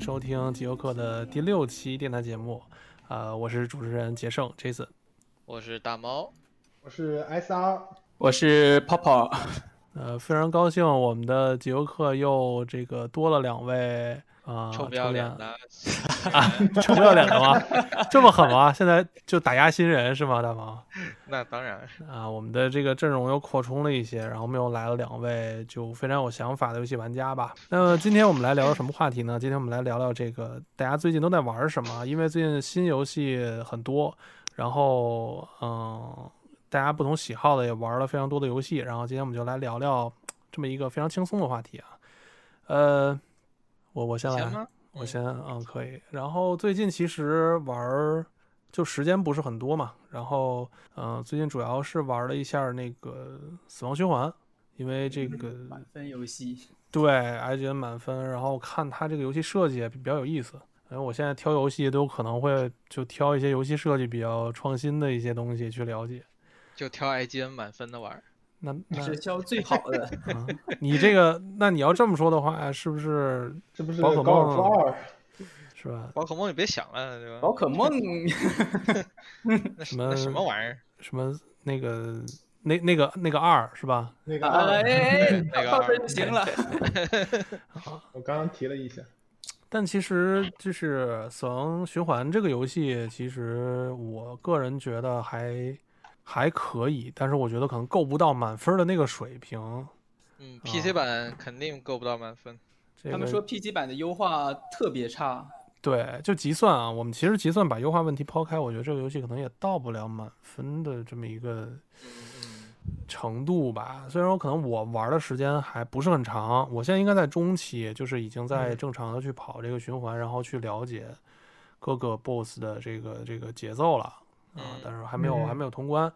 收听极游客的第六期电台节目，呃，我是主持人杰胜 Jason。我是大猫，我是 SR，我是泡泡，呃，非常高兴我们的极游客又这个多了两位啊，臭不要脸的，啊，臭不要脸的吗？这么狠吗？现在就打压新人是吗，大毛？那当然，啊，我们的这个阵容又扩充了一些，然后我们又来了两位就非常有想法的游戏玩家吧。那么今天我们来聊聊什么话题呢？今天我们来聊聊这个大家最近都在玩什么，因为最近新游戏很多，然后嗯，大家不同喜好的也玩了非常多的游戏，然后今天我们就来聊聊这么一个非常轻松的话题啊。呃，我我先来？我先嗯可以。然后最近其实玩儿就时间不是很多嘛，然后嗯、呃最近主要是玩了一下那个死亡循环，因为这个满分游戏，对 IGN 满分，然后看它这个游戏设计也比较有意思。因为我现在挑游戏都有可能会就挑一些游戏设计比较创新的一些东西去了解。就挑 IGN 满分的玩儿。那那是挑最好的。啊，你这个那你要这么说的话，是不是 这不是宝可梦二？是吧？宝可梦你别想了，对吧？宝可梦，那什么什么玩意儿？什么那个那那个那个二是吧？那个二，哎，那个二就行了。我刚刚提了一下，但其实就是《死亡循环》这个游戏，其实我个人觉得还还可以，但是我觉得可能够不到满分的那个水平。嗯啊，PC 版肯定够不到满分。这个他们说 PC 版的优化特别差，对，就计算啊，我们其实计算把优化问题抛开，我觉得这个游戏可能也到不了满分的这么一个程度吧。虽然说可能我玩的时间还不是很长，我现在应该在中期，就是已经在正常的去跑这个循环，然后去了解各个 BOSS 的这个这个节奏了啊嗯，但是还没有嗯还没有通关。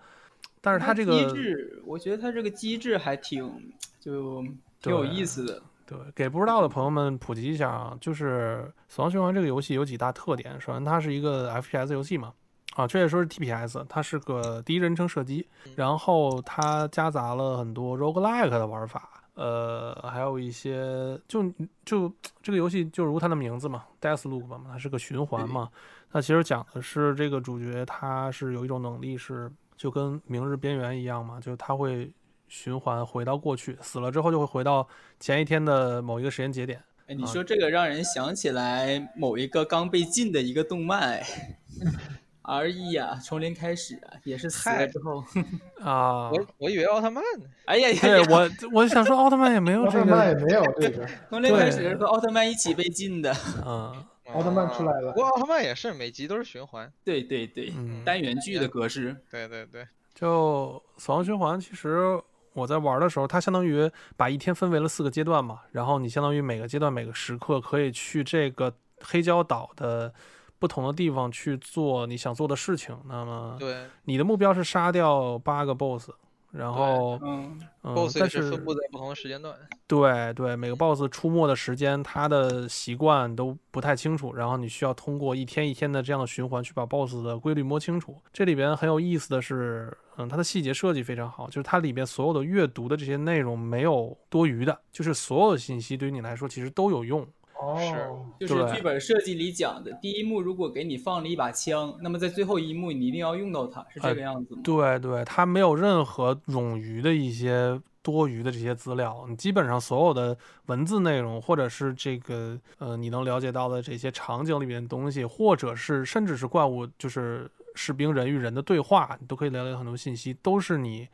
但是它这个机制，我觉得它这个机制还挺就挺有意思的。对，给不知道的朋友们普及一下啊，就是《死亡循环》这个游戏有几大特点。首先，它是一个 FPS 游戏嘛，啊，确切说是 TPS，它是个第一人称射击，然后它夹杂了很多 roguelike 的玩法，呃，还有一些就就这个游戏就如它的名字嘛，Death Loop 嘛，它是个循环嘛。那其实讲的是这个主角他是有一种能力是就跟《明日边缘》一样嘛，就是他会循环回到过去，死了之后就会回到前一天的某一个时间节点。哎，你说这个让人想起来某一个刚被禁的一个动漫，哎，R E 啊，从零开始啊，也是死了之后，啊，我我以为奥特曼呢。哎呀呀对，我我想说奥特曼也没有这奥特曼也个，没有这个，从零开始和奥特曼一起被禁的。嗯奥特曼出来了不过奥特曼也是每集都是循环。对对对，嗯，单元剧的格式。对对对，就死亡循环，其实我在玩的时候，它相当于把一天分为了四个阶段嘛，然后你相当于每个阶段每个时刻可以去这个黑礁岛的不同的地方去做你想做的事情。那么对你的目标是杀掉八个 BOSS，然后嗯，嗯，，BOSS 也但是分布在不同的时间段。对对，每个 boss 出没的时间，它的习惯都不太清楚，然后你需要通过一天一天的这样的循环去把 boss 的规律摸清楚。这里边很有意思的是，嗯，它的细节设计非常好，就是它里边所有的阅读的这些内容没有多余的，就是所有的信息对于你来说其实都有用。哦，就是剧本设计里讲的，第一幕如果给你放了一把枪，那么在最后一幕你一定要用到它，是这个样子吗？对对，它没有任何冗余的一些多余的这些资料，你基本上所有的文字内容，或者是这个呃你能了解到的这些场景里面的东西，或者是甚至是怪物，就是士兵人与人的对话，你都可以了解很多信息，都是你。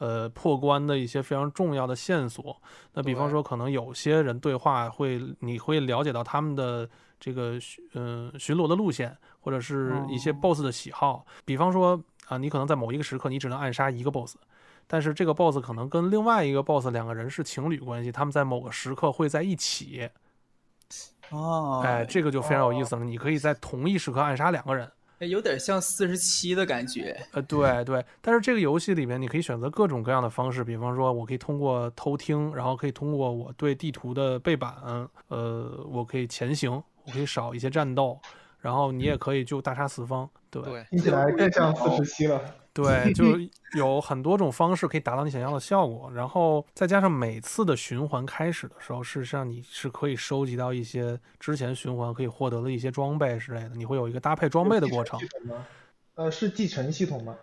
呃，破关的一些非常重要的线索。那比方说，可能有些人对话会，你会了解到他们的这个巡嗯、巡逻的路线，或者是一些哦 BOSS 的喜好。比方说啊，你可能在某一个时刻你只能暗杀一个 BOSS，但是这个 BOSS 可能跟另外一个 BOSS 两个人是情侣关系，他们在某个时刻会在一起。哦，哎，这个就非常有意思了。你可以在同一时刻暗杀两个人。哎有点像四十七的感觉。呃，对对，但是这个游戏里面你可以选择各种各样的方式，比方说我可以通过偷听，然后可以通过我对地图的背板，呃，我可以前行，我可以少一些战斗，然后你也可以就大杀四方。对对，听起来更像四十七了。对，就有很多种方式可以达到你想要的效果，然后再加上每次的循环开始的时候，事实上你是可以收集到一些之前循环可以获得的一些装备之类的，你会有一个搭配装备的过程？呃，是继承系统吗？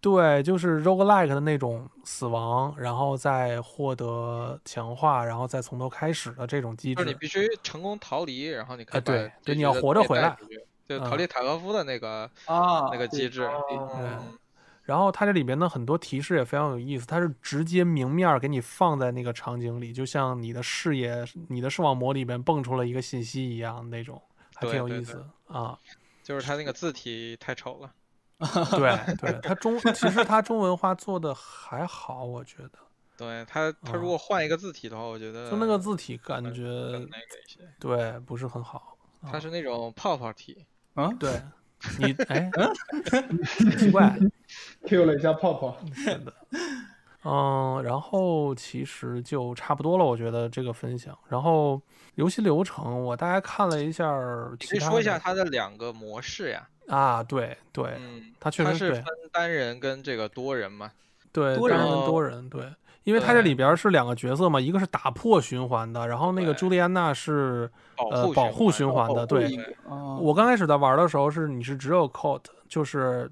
对，就是 roguelike 的那种死亡，然后再获得强化，然后再从头开始的这种机制。就是你必须成功逃离，然后你可以啊对对你要活着回来。就嗯逃离塔科夫的那个啊，那个机制，然后它这里边的很多提示也非常有意思，它是直接明面儿给你放在那个场景里，就像你的视野、你的视网膜里边蹦出了一个信息一样那种，还挺有意思啊。就是它那个字体太丑了。对对，它中其实它中文化做的还好，我觉得，对它，它如啊果换一个字体的话，我觉得就那个字体感觉更那个一些。对不是很好。它是那种泡泡体，啊，对你哎，奇怪，Q 了一下泡泡，是的，嗯，然后其实就差不多了，我觉得这个分享。然后游戏流程，我大概看了一下可以说一下它的两个模式呀。啊，对对嗯，它确实它是分单人跟这个多人嘛。对，多人单人跟哦多人对，因为它这里边是两个角色嘛，一个是打破循环的，然后那个朱莉安娜是呃保护循环的，对。啊，我刚开始在玩的时候是你是只有 Code，就是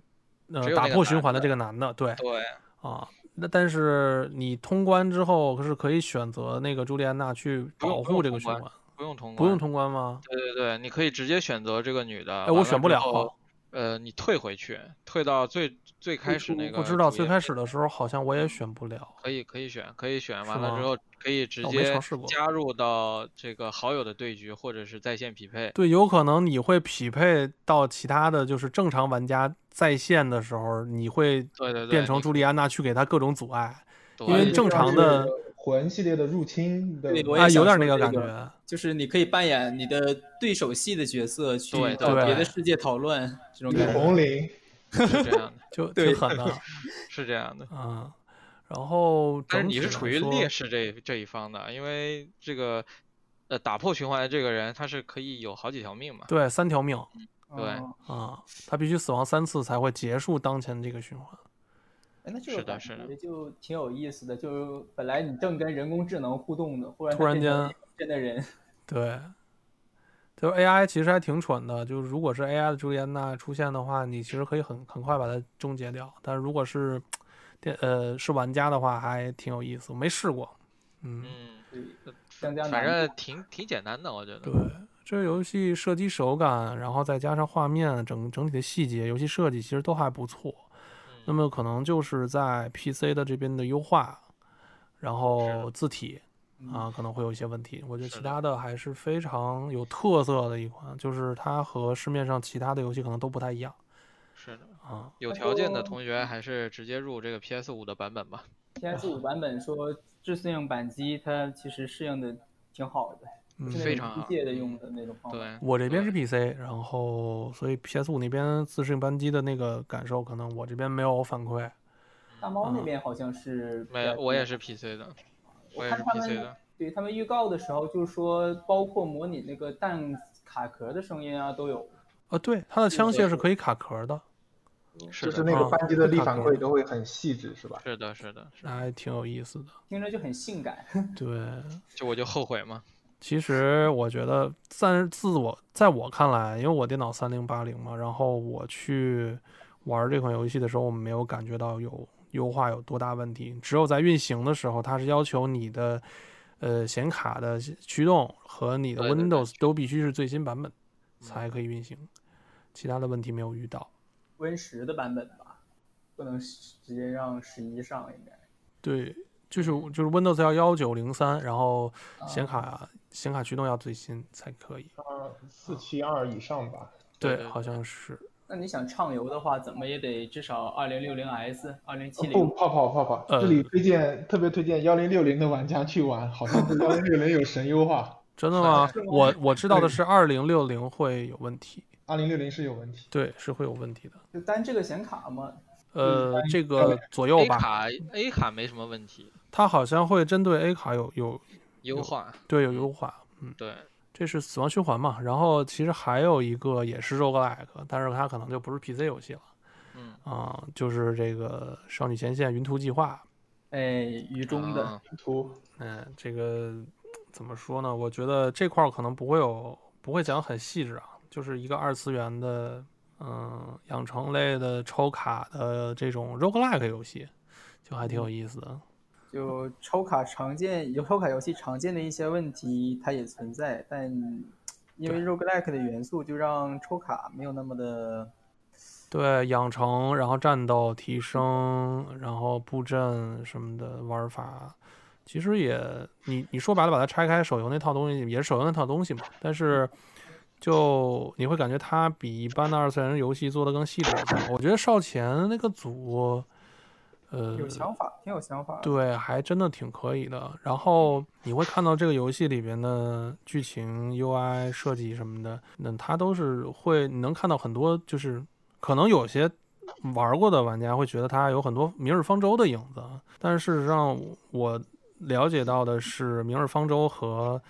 呃打破循环的这个男的，对对，啊。那但是你通关之后是可以选择那个朱莉安娜去保护这个循环，不用通关，不用。通关吗？对对对，你可以直接选择这个女的。哎，我选不了。呃，你退回去，退到最最开始那个。我知道最开始的时候好像我也选不了。可以可以选，可以选完了之后可以直接加入到这个好友的对局或者是在线匹配。对，有可能你会匹配到其他的就是正常玩家在线的时候，你会对对对，变成朱莉安娜去给他各种阻碍对因为正常的魂系列的入侵的啊，有点那个感觉。就是你可以扮演你的对手戏的角色，去到别的世界讨论这种感觉。红绫，是这样的，就对挺狠的，是这样的。嗯。然后整体来但是你是处于劣势这这一方的，因为这个呃打破循环的这个人他是可以有好几条命嘛。对三条命对哦啊，他必须死亡三次才会结束当前这个循环。哎，那这个感是的是的觉就挺有意思的，就是本来你正跟人工智能互动的，忽然突然间真的人，对，就是 AI 其实还挺蠢的，就是如果是 AI 的朱莉安娜出现的话，你其实可以很很快把它终结掉。但是如果是电呃是玩家的话，还挺有意思，我没试过。嗯，嗯，对，增加反正挺挺简单的，我觉得。对，这个游戏射击手感，然后再加上画面整整体的细节、游戏设计，其实都还不错。那嗯么可能就是在 PC 的这边的优化，然后字体啊可能会有一些问题。我觉得其他的还是非常有特色的一款，就是它和市面上其他的游戏可能都不太一样是的，啊。有条件的同学还是直接入这个 PS 五的版本吧。PS 五版本说自适应扳机，它其实适应的挺好的，嗯非常好机械的用的那种方法。对，我这边是 PC，然后所以 PS 五那边自适应扳机的那个感受，可能我这边没有反馈。大猫那嗯边好像是比没较我也是 PC 的，我也是看他 PC 们的。对他们预告的时候，就是说包括模拟那个弹卡壳的声音啊都有。啊，对，它的枪械是可以卡壳的，是的，就是那个啊扳机的力反馈都会很细致，是吧？是的，是的，是的。那还挺有意思的。听着就很性感。对，就我就后悔嘛。其实我觉得，在自我在我看来，因为我电脑三零八零嘛，然后我去玩这款游戏的时候，我没有感觉到有优化有多大问题，只有在运行的时候，它是要求你的呃显卡的驱动和你的 Windows 都必须是最新版本才可以运行，其他的问题没有遇到。Win 十的版本吧，不能直接让十一上应该。对，就是就是 Windows 要幺九零三，然后显啊卡显卡驱动要最新才可以。二四七二以上吧。对，对好像是。那你想畅游的话，怎么也得至少二零六零 S、二零七零不，泡泡泡泡，呃这里推荐特别推荐幺零六零的玩家去玩，好像是幺零六零有神优化，真的吗？我我知道的是二零六零会有问题，二零六零是有问题。对，是会有问题的。就单这个显卡嘛，呃，这个左右吧 A 吧，卡 A 卡没什么问题，它好像会针对 A 卡有有优化。对有优化，嗯，对，这是死亡循环嘛。然后其实还有一个也是 roguelike，但是它可能就不是 PC 游戏了嗯，啊、就是这个《少女前线：云图计划》。哎，雨中的啊图嗯，这个怎么说呢？我觉得这块儿可能不会有，不会讲很细致啊，就是一个二次元的，嗯，养成类的抽卡的这种 roguelike 游戏，就还挺有意思的。就抽卡常见有抽卡游戏常见的一些问题，它也存在，但因为 roguelike 的元素，就让抽卡没有那么的对，养成，然后战斗提升，然后布阵什么的玩法，其实也你你说白了，把它拆开，手游那套东西也是手游那套东西嘛。但是就你会感觉它比一般的二次元游戏做的更细致一些。我觉得少前那个组，呃，有想法，挺有想法。对，还真的挺可以的。然后你会看到这个游戏里边的剧情、UI 设计什么的，那它都是会，你能看到很多，就是可能有些玩过的玩家会觉得它有很多《明日方舟》的影子，但是事实上我了解到的是，《明日方舟》和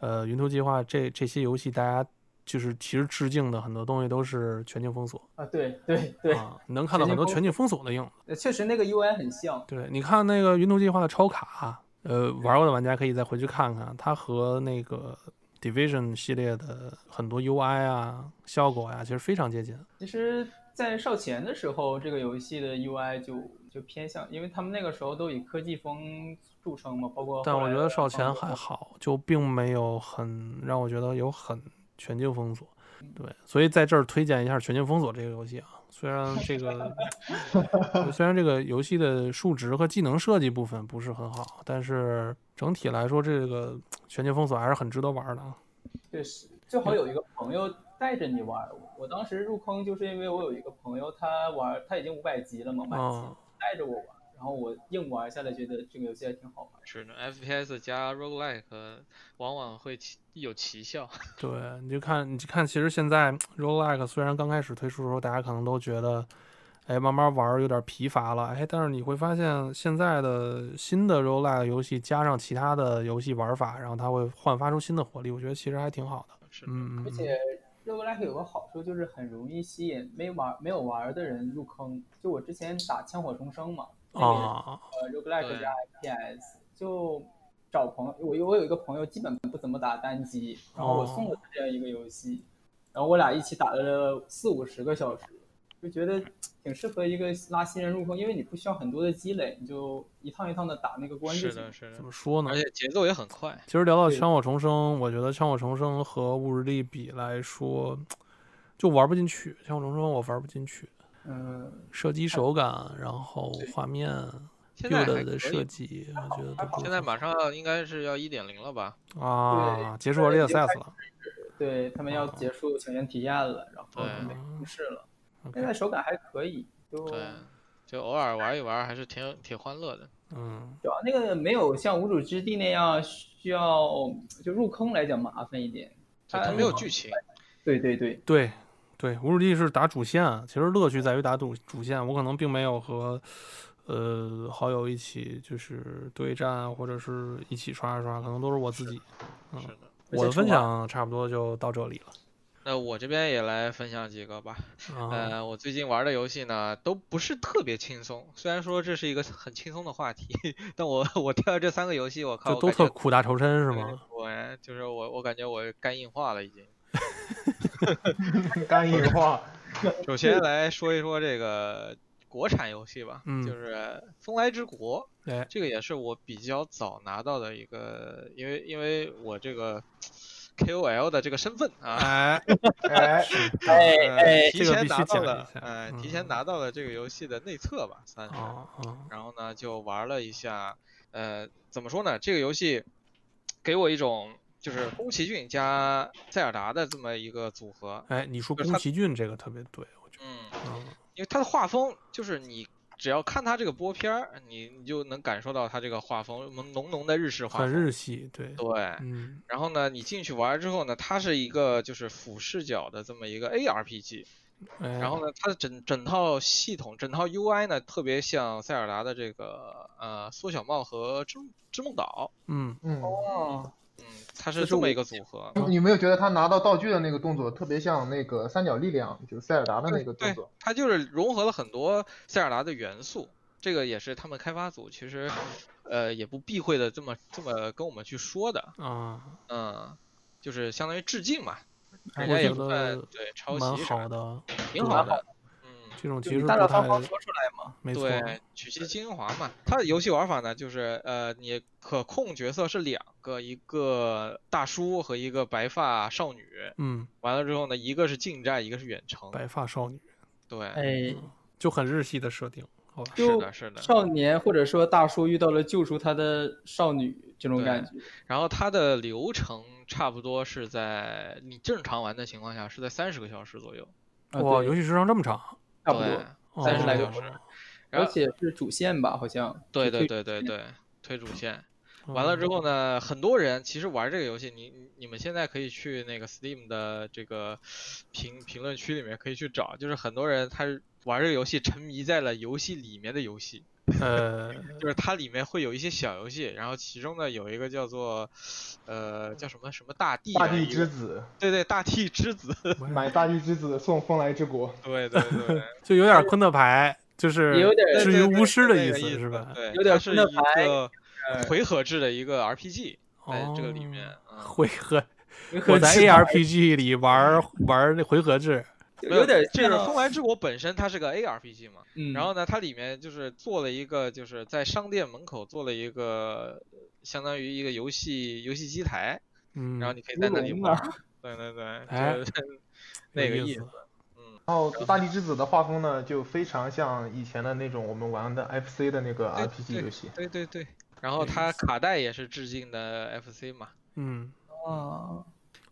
呃《云图计划》这这些游戏，大家就是其实致敬的很多东西都是全境封锁啊，对对对，啊，你能看到很多全境封锁的影子。呃确实那个 UI 很像。对，你看那个云图计划的超卡，呃，玩过的玩家可以再回去看看，它和那个 Division 系列的很多 UI 啊、效果呀、其实非常接近。其实，在少前的时候，这个游戏的 UI 就就偏向，因为他们那个时候都以科技风著称嘛，包括但我觉得少前还好，就并没有很让我觉得有很全境封锁。对，所以在这儿推荐一下《全境封锁》这个游戏啊。虽然这个 虽然这个游戏的数值和技能设计部分不是很好，但是整体来说，这个《全境封锁》还是很值得玩的啊。确实，最好有一个朋友带着你玩儿。我我当时入坑就是因为我有一个朋友，他玩他已经五百级了嘛，满级，嗯带着我玩儿，然后我硬玩下来，觉得这个游戏还挺好玩。是的，FPS 加 roguelike 往往会奇有奇效。对，你就看，你就看，其实现在 roguelike 虽然刚开始推出的时候，大家可能都觉得，哎，慢慢玩有点疲乏了，哎，但是你会发现现在的新的 roguelike 游戏加上其他的游戏玩法，然后它会焕发出新的活力，我觉得其实还挺好的。是的，嗯而且 roguelike 有个好处就是很容易吸引没玩没有玩的人入坑。就我之前打枪火重生嘛，啊，呃 roguelike 加 FPS，就找朋友，我我有一个朋友基本不怎么打单机，然后我送了他这样一个游戏，然后我俩一起打了四五十个小时，就觉得挺适合一个拉新人入坑，因为你不需要很多的积累，你就一趟一趟的打那个关就是的，。是的怎，么说呢而？且节奏也很快。其实聊到枪火重生，我觉得枪火重生和物日历比来说，就玩不进去。枪火重生我玩不进去，嗯，射击手感，然后画面。现在的设。计，我觉得都不现在马上应该是要一点零了吧？啊，结束对 early 已经开 access 了。对他们要结束抢先体验了，然后对准备正式了。现在手感还可以，就对，就偶尔玩一玩，还是挺挺欢乐的。嗯，主要那个没有像无主之地那样需要就入坑来讲麻烦一点。它就它没有剧情，对对对，对对，无主地是打主线，其实乐趣在于打主主线。我可能并没有和呃好友一起就是对战，或者是一起刷一刷，可能都是我自己。嗯是的。我的分享差不多就到这里了。那我这边也来分享几个吧。啊，呃，我最近玩的游戏呢，都不是特别轻松。虽然说这是一个很轻松的话题，但我我挑的这三个游戏，我靠，都特苦大仇深是对吗？我就是我，我感觉我肝硬化了已经。肝硬化，首先来说一说这个国产游戏吧，嗯就是《风来之国》，哎，这个也是我比较早拿到的一个，因为因为我这个 KOL 的这个身份啊，哎，哎，哎提前拿到了呃，提前嗯拿到了这个游戏的内测吧，算是。然后呢，就玩了一下，呃，怎么说呢？这个游戏给我一种就是宫崎骏加塞尔达的这么一个组合，哎，你说宫崎骏这个特别对，我觉得，嗯，嗯，因为他的画风就是你只要看他这个播片儿，你你就能感受到他这个画风浓浓浓的日式画很风。日系，对，对，嗯，然后呢，你进去玩之后呢，它是一个就是俯视角的这么一个 ARPG，哎，然后呢，它的整整套系统、整套 UI 呢，特别像塞尔达的这个呃缩小帽和织织梦岛，嗯，嗯，哦，嗯，它是这么一个组合。你有没有觉得他拿到道具的那个动作特别像那个三角力量，就是塞尔达的那个动对作？，它就是融合了很多塞尔达的元素，这个也是他们开发组其实，呃，也不避讳的这么这么跟我们去说的，啊，嗯，就是相当于致敬嘛，我人家也觉不算得对抄袭啥的，好的，挺好的，嗯。这种就其实大大方方太说出来嘛。没错，对，取其精华嘛。它的游戏玩法呢，就是呃，你可控角色是两个，一个大叔和一个白发少女。嗯，完了之后呢，一个是近战，一个是远程。白发少女对，哎，就很日系的设定，好吧？是的，是的。少年或者说大叔遇到了救赎他的少女这种感觉。然后它的流程差不多是在你正常玩的情况下是在三十个小时左右。啊哇，对游戏时长这么长，差不对多，三十来小时，而且是主线吧，好像。对对对对对，推主线。嗯完了之后呢，很多人其实玩这个游戏，你你你们现在可以去那个 Steam 的这个评评论区里面可以去找，就是很多人他玩这个游戏沉迷在了游戏里面的游戏，呃，就是它里面会有一些小游戏，然后其中呢有一个叫做呃叫什么什么大地大地之子，对对大地之子，买大地之子送风来之国。对对对，就有点昆特牌，就是也有点至于巫师的那个意思是吧？对，有点是一昆特牌个呃回合制的一个 RPG，在哦，这个里面，嗯回合，回合我在 ARPG 里玩玩那回合制，有有点就是风来之国本身它是个 ARPG 嘛，嗯，然后呢，它里面就是做了一个，就是在商店门口做了一个，相当于一个游戏游戏机台，嗯，然后你可以在那里玩。对对对，哎就是那个意思有意思。嗯，然后大地之子的画风呢，就非常像以前的那种我们玩的 FC 的那个 RPG 游戏。对对对。然后它卡带也是致敬的 FC 嘛。嗯，啊，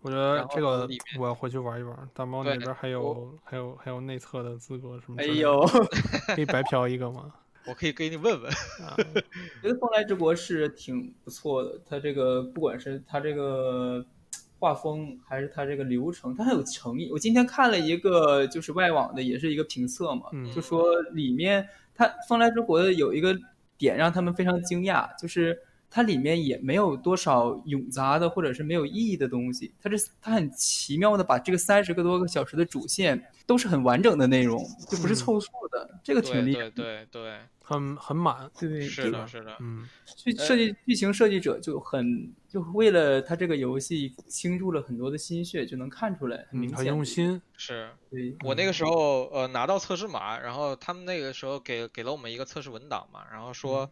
我觉得这个我要回去玩一玩。大猫那边还有还有还有内测的资格什么？哎呦，，可以白嫖一个吗？我可以给你问问。啊，觉得《风来之国》是挺不错的，它这个不管是它这个画风，还是它这个流程，它很有诚意。我今天看了一个就是外网的，也是一个评测嘛，嗯就说里面它《风来之国》的有一个点让他们非常惊讶，就是它里面也没有多少冗杂的或者是没有意义的东西，它是它很奇妙的把这个三十个多个小时的主线都是很完整的内容，就不是嗯凑数的，这个挺厉害对。对对，很很满。对，是的，是的。嗯，剧设计剧情设计者就很就为了他这个游戏倾注了很多的心血，就能看出来，很明嗯，显。很用。心。是对，我那个时候呃拿到测试码，然后他们那个时候给给了我们一个测试文档嘛，然后说，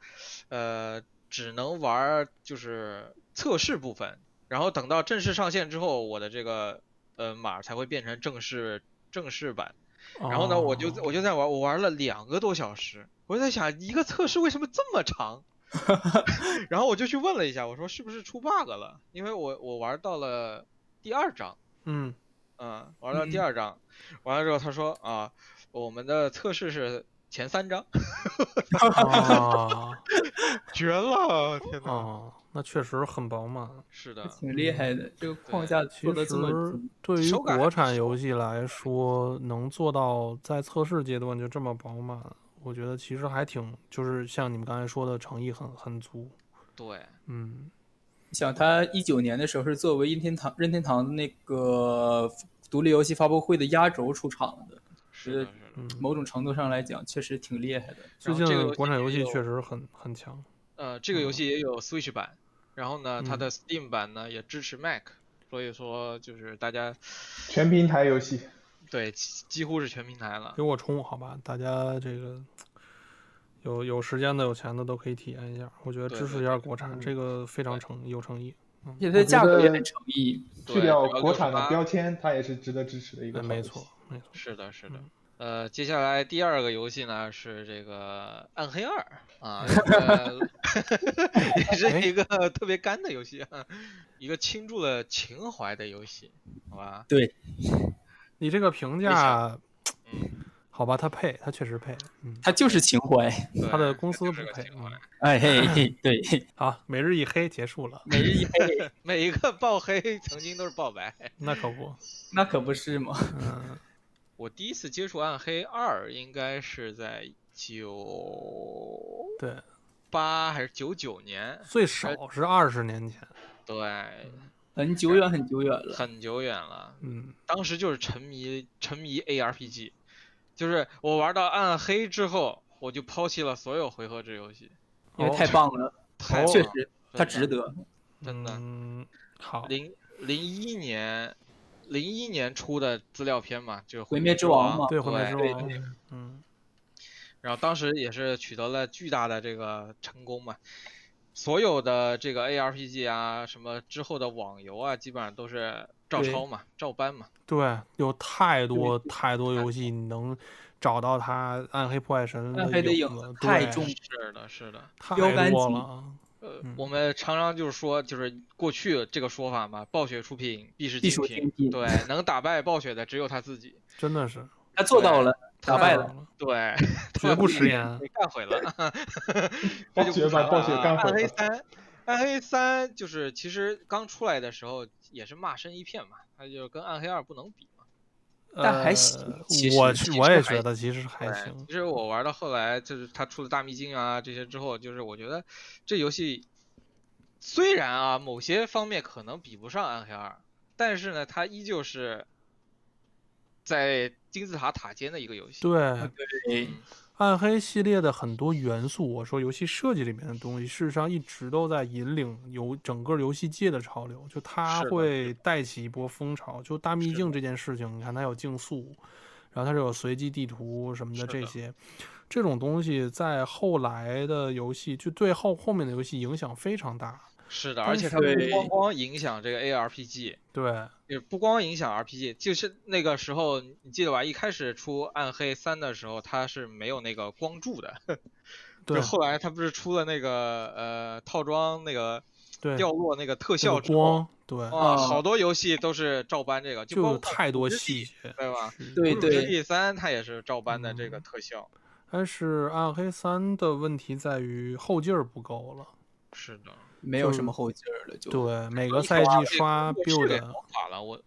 呃只能玩就是测试部分，然后等到正式上线之后，我的这个呃码才会变成正式正式版。然后呢，我就哦我就在玩，我玩了两个多小时，我就在想一个测试为什么这么长？然后我就去问了一下，我说是不是出 bug 了？因为我我玩到了第二章。嗯嗯，玩到第嗯二章，完了之后他说啊，我们的测试是前三章，啊 绝了！天呐，哦，那确实很饱满。是的，挺厉害的，这个框架其做的这么。对于国产游戏来说，能做到在测试阶段就这么饱满，我觉得其实还挺，就是像你们刚才说的，诚意很很足。对，嗯，想他一九年的时候是作为任天堂任天堂的那个独立游戏发布会的压轴出场的，是的，嗯，某种程度上来讲，确实挺厉害的。最近国产游戏确实很很强。呃，这个游戏也有 Switch 版，然后呢，它嗯的 Steam 版呢也支持 Mac，所以说就是大家全平台游戏，对几几乎是全平台了给。我充好吧，大家这个有有时间的、有钱的都可以体验一下。我觉得支持一下国产，嗯这个非常诚有诚意。而且它的价格也很诚意。去掉国产的标签，它也是值得支持的一个没错，没错。是的，是的嗯。呃，接下来第二个游戏呢是这个《暗黑二》啊，这个 也是一个 特别干的游戏啊，一个倾注了情怀的游戏，好吧？对你这个评价，嗯，好吧，他配，他确实配。嗯，它就是情怀。对它的公司不配。哎嘿嘿，对，好，每日一黑结束了。每日一黑，每一个爆黑曾经都是爆白。那可不，那可不是嘛。嗯，我第一次接触《暗黑二》应该是在九对，八还是九九年？最少是二十年前。对，很久远很久远了。很久远了。嗯，当时就是沉迷沉迷 ARPG，就是我玩到暗黑之后，我就抛弃了所有回合制游戏，因为太棒了，太了确实它值得。真的。嗯，好，零零一年，零一年出的资料片嘛，就是毁灭之王嘛对，毁灭之王，嗯，然后当时也是取得了巨大的这个成功嘛，所有的这个 ARPG 啊，什么之后的网游啊，基本上都是照抄嘛，照搬嘛。对，有太多太多游戏你能找到它《暗黑破坏神》暗黑的影子子，太重视了，是的。太多了，呃嗯，我们常常就是说，就是过去这个说法嘛，暴雪出品必是精品，对，能打败暴雪的只有他自己，真的是他做到了，打败了。对，绝不食言。给干毁了，暴雪把暴雪说了啊暗黑干毁了。三，暗黑三就是其实刚出来的时候也是骂声一片嘛，它就是跟暗黑二不能比嘛。但还行呃其实我其我也觉得其实还行，其实我玩到后来，就是他出了大秘境啊这些之后，就是我觉得这游戏虽然啊某些方面可能比不上暗黑二，但是呢，它依旧是在金字塔塔尖的一个游戏。对，对，暗黑系列的很多元素，我说游戏设计里面的东西，事实上一直都在引领游整个游戏界的潮流，就它会带起一波风潮。就大秘境这件事情，你看它有竞速，然后它是有随机地图什么的这些，这种东西在后来的游戏就对后后面的游戏影响非常大。是的，而且它不光光影响这个 ARPG，对，也不光影响 RPG，就是那个时候你记得吧？一开始出暗黑三的时候，它是没有那个光柱的，对就，后来它不是出了那个呃套装那个对，掉落那个特效之后，光，对，哇，啊好多游戏都是照搬这个，就有括太多细节。对吧？对对，地三它也是照搬的这个嗯特效，但是暗黑三的问题在于后劲儿不够了。是的。就没有什么后劲儿了，就对，每个赛季刷 build 搞垮了，我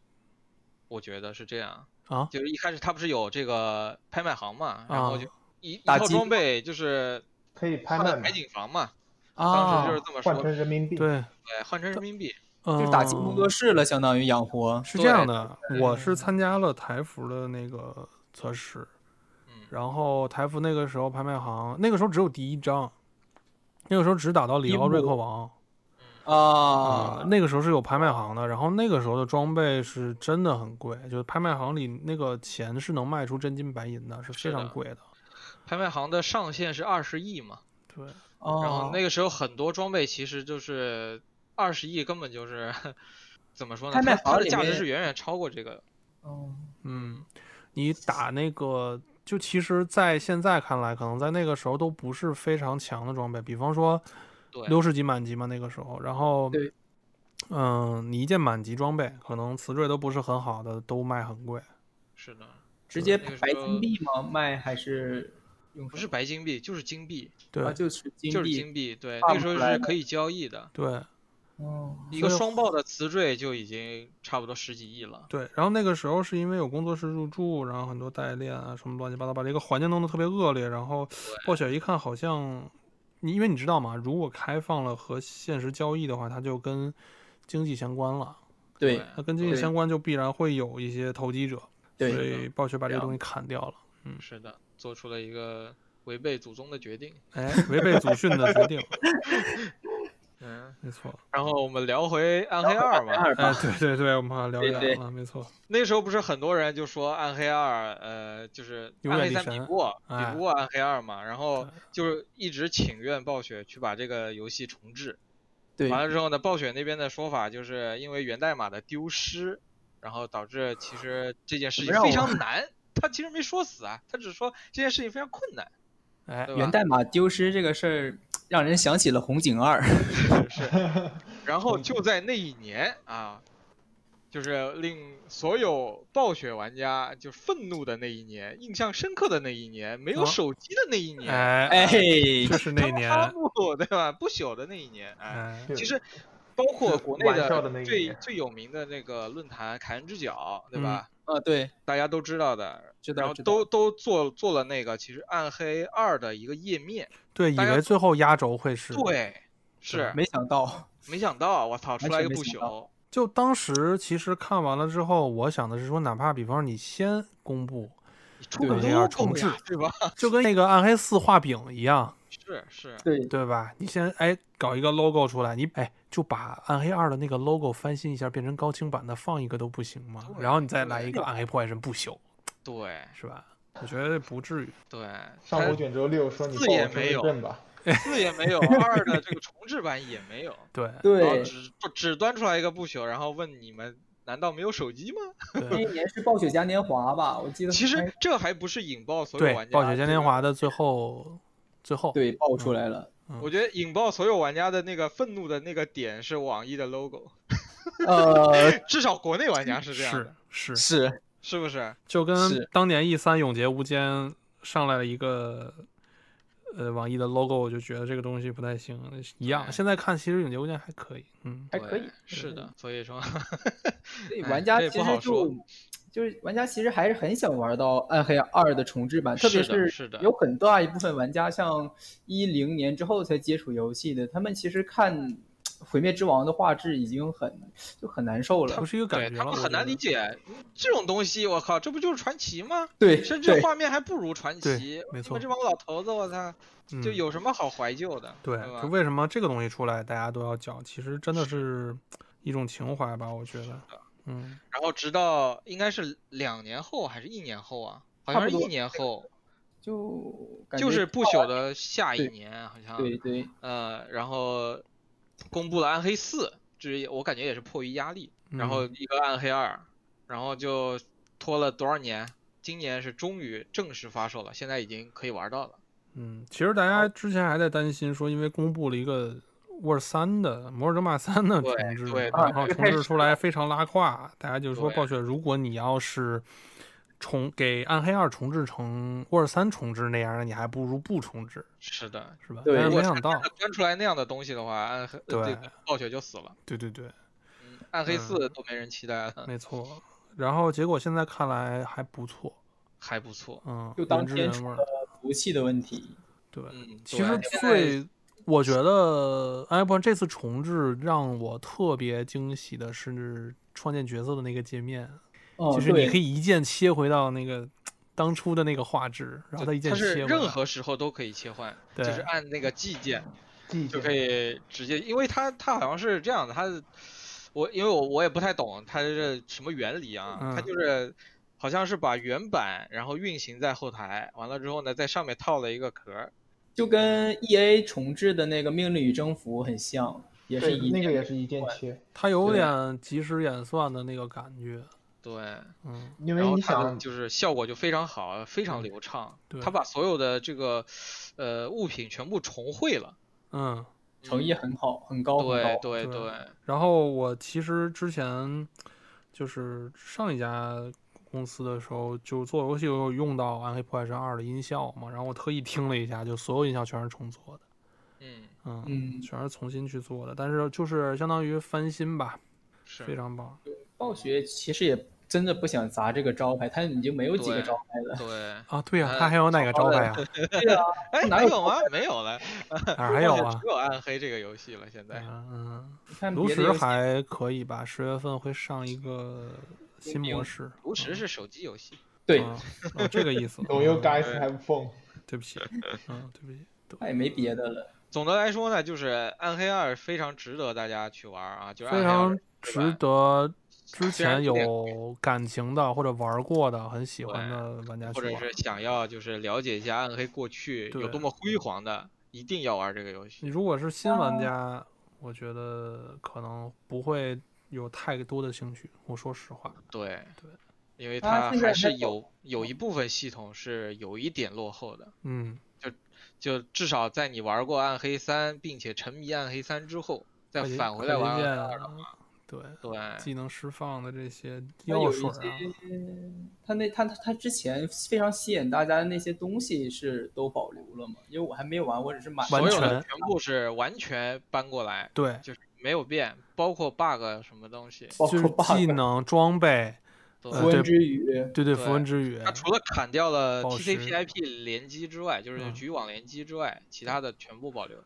我觉得是这样，啊，就是一开始他不是有这个拍卖行嘛，然后啊就一套装备就是可以拍卖海，景房嘛，当啊时就，是这么换说，成人民币。对，对，换成人民币，就是打进工作嗯室了，相当于养活。是这样的，我是参加了台服的那个测试，嗯，然后台服那个时候拍卖行，那个时候只有第一章，那个时候只打到里奥瑞克王啊，那个时候是有拍卖行的，然后那个时候的装备是真的很贵，就是拍卖行里那个钱是能卖出真金白银的，是非常贵的。拍卖行的上限是二十亿嘛，对，哦，然后那个时候很多装备其实就是二十亿根本就是怎么说呢？拍卖它它的价值是远远超过这个，哦嗯，你打那个，就其实，在现在看来，可能在那个时候都不是非常强的装备，比方说对，六十级满级嘛，那个时候，然后对，嗯，你一件满级装备，可能词缀都不是很好的，都卖很贵。是的，直接白金币吗？卖还是用不是白金币就是金币，对、啊，就是金就是。金币，对，那个时候是可以交易的，对哦，一个双爆的词缀就已经差不多十几亿了。对，然后那个时候是因为有工作室入驻，然后很多代练啊什么乱七八糟，把这个环境弄得特别恶劣，然后暴雪一看好像，你因为你知道嘛，如果开放了和现实交易的话，它就跟经济相关了。对那跟经济相关，就必然会有一些投机者，所，以暴雪把这个东西砍掉了。嗯是的，做出了一个违背祖宗的决定。哎，违背祖训的决定，嗯，没错。然后我们聊回暗黑二嘛，二哎，，对对对，我们好像聊对对。远了，没错。那时候不是很多人就说暗黑二，呃，就是暗黑三比不过，比哎不过暗黑二嘛，然后就是一直请愿暴雪去把这个游戏重置。对，完了之后呢，暴雪那边的说法就是因为源代码的丢失，然后导致其实这件事情非常难。他其实没说死啊，他只是说这件事情非常困难，源代码丢失这个事儿，让人想起了红警二。是是。然后就在那一年啊，就是令所有暴雪玩家就愤怒的那一年，印象深刻的那一年，没有哦手机的那一年，哎哎，就是那一年，姆对吧？不朽的那一年，哎，哎，其实包括国内的最年最有名的那个论坛“凯恩之角”，对吧？啊，对，大家都知道的，然后都都做做了那个其实暗黑二的一个页面，对，以为最后压轴会是，对，是。没想到，没想到，我操，出来一个不朽，就当时其实看完了之后，我想的是说，哪怕比方说你先公布，出个对这样 logo 重置呀对吧？就跟那个暗黑四画饼一样，是是，对，对吧？你先哎搞一个 logo 出来，你哎就把暗黑二的那个 logo 翻新一下，变成高清版的，放一个都不行吗？然后你再来一个暗黑破坏神不朽，对是吧？我觉得不至于。对，上它古卷轴六说你也没有吧，四也没有，二的这个重置版也没有，对对，只只端出来一个不朽，然后问你们难道没有手机吗？那对一年是暴雪嘉年华吧？我记得其实这还不是引爆所有玩，家，暴雪嘉年华的最后最后，对爆出来了，我觉得引爆所有玩家的那个愤怒的那个点是网易的 logo，呃，至少国内玩家是这样是的，是，是是不是？就跟当年 E 三永劫无间上来了一个。呃，网易的 logo 我就觉得这个东西不太行，一样。现在看，其实永劫无间还可以，嗯，还可以是的，所以说 玩家这也不好其实就说就是玩家其实还是很想玩到《暗黑二》的重置版，特别是是的有很大一部分玩家像一零年之后才接触游戏的，他们其实看《毁灭之王》的画质已经很就很难受了不。是一个感觉了。他们很难理解。这种东西，我靠，这不就是传奇吗？对，甚至画面还不如传对奇。没错你们这帮老头子，我操，嗯就有什么好怀旧的？对，吧就？为什么这个东西出来大家都要讲？其实真的是一种情怀吧，我觉得。嗯，然后直到应该是两年后还是一年后啊？好像是一年后，就就是不朽的下一年，好像对对呃，然后公布了暗黑四，这我感觉也是迫于压力，然后嗯一个暗黑二，然后就拖了多少年？今年是终于正式发售了，现在已经可以玩到了。嗯，其实大家之前还在担心说，因为公布了一个 Word 三的《摩尔争霸三》的对重置，对然后重置出来非常拉胯，大家就说对暴雪，如果你要是重给暗黑二重置成 Word 三重置那样的，你还不如不重置，是的，是吧？对但是没想到，端出来那样的东西的话，暗黑呃对这个暴雪就死了。对对对，嗯，暗黑嗯四都没人期待了，没错。然后结果现在看来还不错，还不错。嗯，就当天。服气的问题。对，嗯，其实对最，我觉得 iPhone 这次重置让我特别惊喜的是创建角色的那个界面，哦，就是你可以以一键切回到那个当初的那个画质，然后它一键它是切回来。任何时候都可以切换，就是按那个 G 键就可以直接，因为它它好像是这样的，它我因为我我也不太懂它是什么原理啊，它嗯就是好像是把原版然后运行在后台，完了之后呢，在上面套了一个壳儿，就跟 E A 重置的那个《命令与征服》很像，也是，一键那个也是一键切，它有点即时演算的那个感觉。对，嗯，因为你然后它就是效果就非常好，非常流畅，对。它把所有的这个呃物品全部重绘了，嗯，诚意很好，很高对高。对对对，然后我其实之前就是上一家公司的时候，就做游戏有用到《暗黑破坏神二》的音效嘛，然后我特意听了一下，就所有音效全是重做的。嗯，嗯，嗯全是重新去做的，但是就是相当于翻新吧，是非常棒。暴雪其实也真的不想砸这个招牌，他已经没有几个招牌了。对，啊，对呀、呃他还有哪个招牌呀、对啊，哎，哪有没有吗？没有了，哪还有啊 只？有暗黑这个游戏了，现在。嗯炉石还可以吧？十月份会上一个新模式。炉石是手机游戏，对，啊，哦，这个意思。Don't you 嗯 guys have phone？对不起，嗯，对不起。他也没别的了。总的来说呢，就是暗黑二非常值得大家去玩啊，就是非常值得之前有感情的或者玩过的、很喜欢的玩家去玩。或者是想要就是了解一下暗黑过去有多么辉煌的，一定要玩这个游戏。你如果是新玩家，我觉得可能不会有太多的兴趣。我说实话，对对，因为它还是还有有一部分系统是有一点落后的，嗯，就就至少在你玩过暗黑三，并且沉迷暗黑三之后，再返回来玩的话，啊对对技能释放的这些他有一药水些啊，，他那他他之前非常吸引大家的那些东西是都保留了吗？因为我还没有玩，我只是买完所有的全全部是完全搬过来，对，就是没有变，包括 bug 什么东西，就是包括 bug 技能装备，符文之语，对对，符文之语，它除了砍掉了 TCP/IP 联机之外，就是嗯局域网联机之外，其他的全部保留。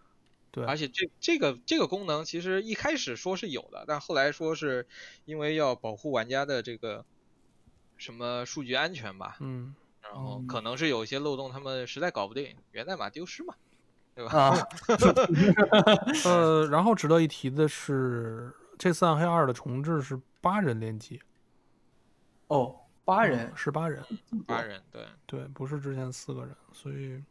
对而且这这个这个功能其实一开始说是有的，但后来说是因为要保护玩家的这个什么数据安全吧，嗯，然后嗯可能是有一些漏洞，他们实在搞不定，源代码丢失嘛，对吧？啊，呃，然后值得一提的是，这次《暗黑二》的重置是八人联机，哦，八人是八人，八人对，对，不是之前四个人，所以，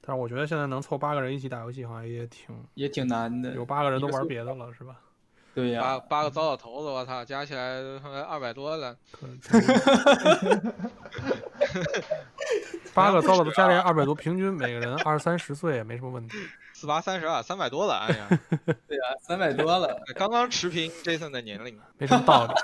但是我觉得现在能凑八个人一起打游戏，好像也挺也挺难的。有八个人都玩别的了，是吧？对呀、八八个糟老头子，我操，加起来他妈二百多了，可 八个糟了都加起来二百多，平均每个人二三十岁也没什么问题。四八三十二，三百多了，哎呀，对呀、三百多了。刚刚持平 Jason 的年龄，没什么道理，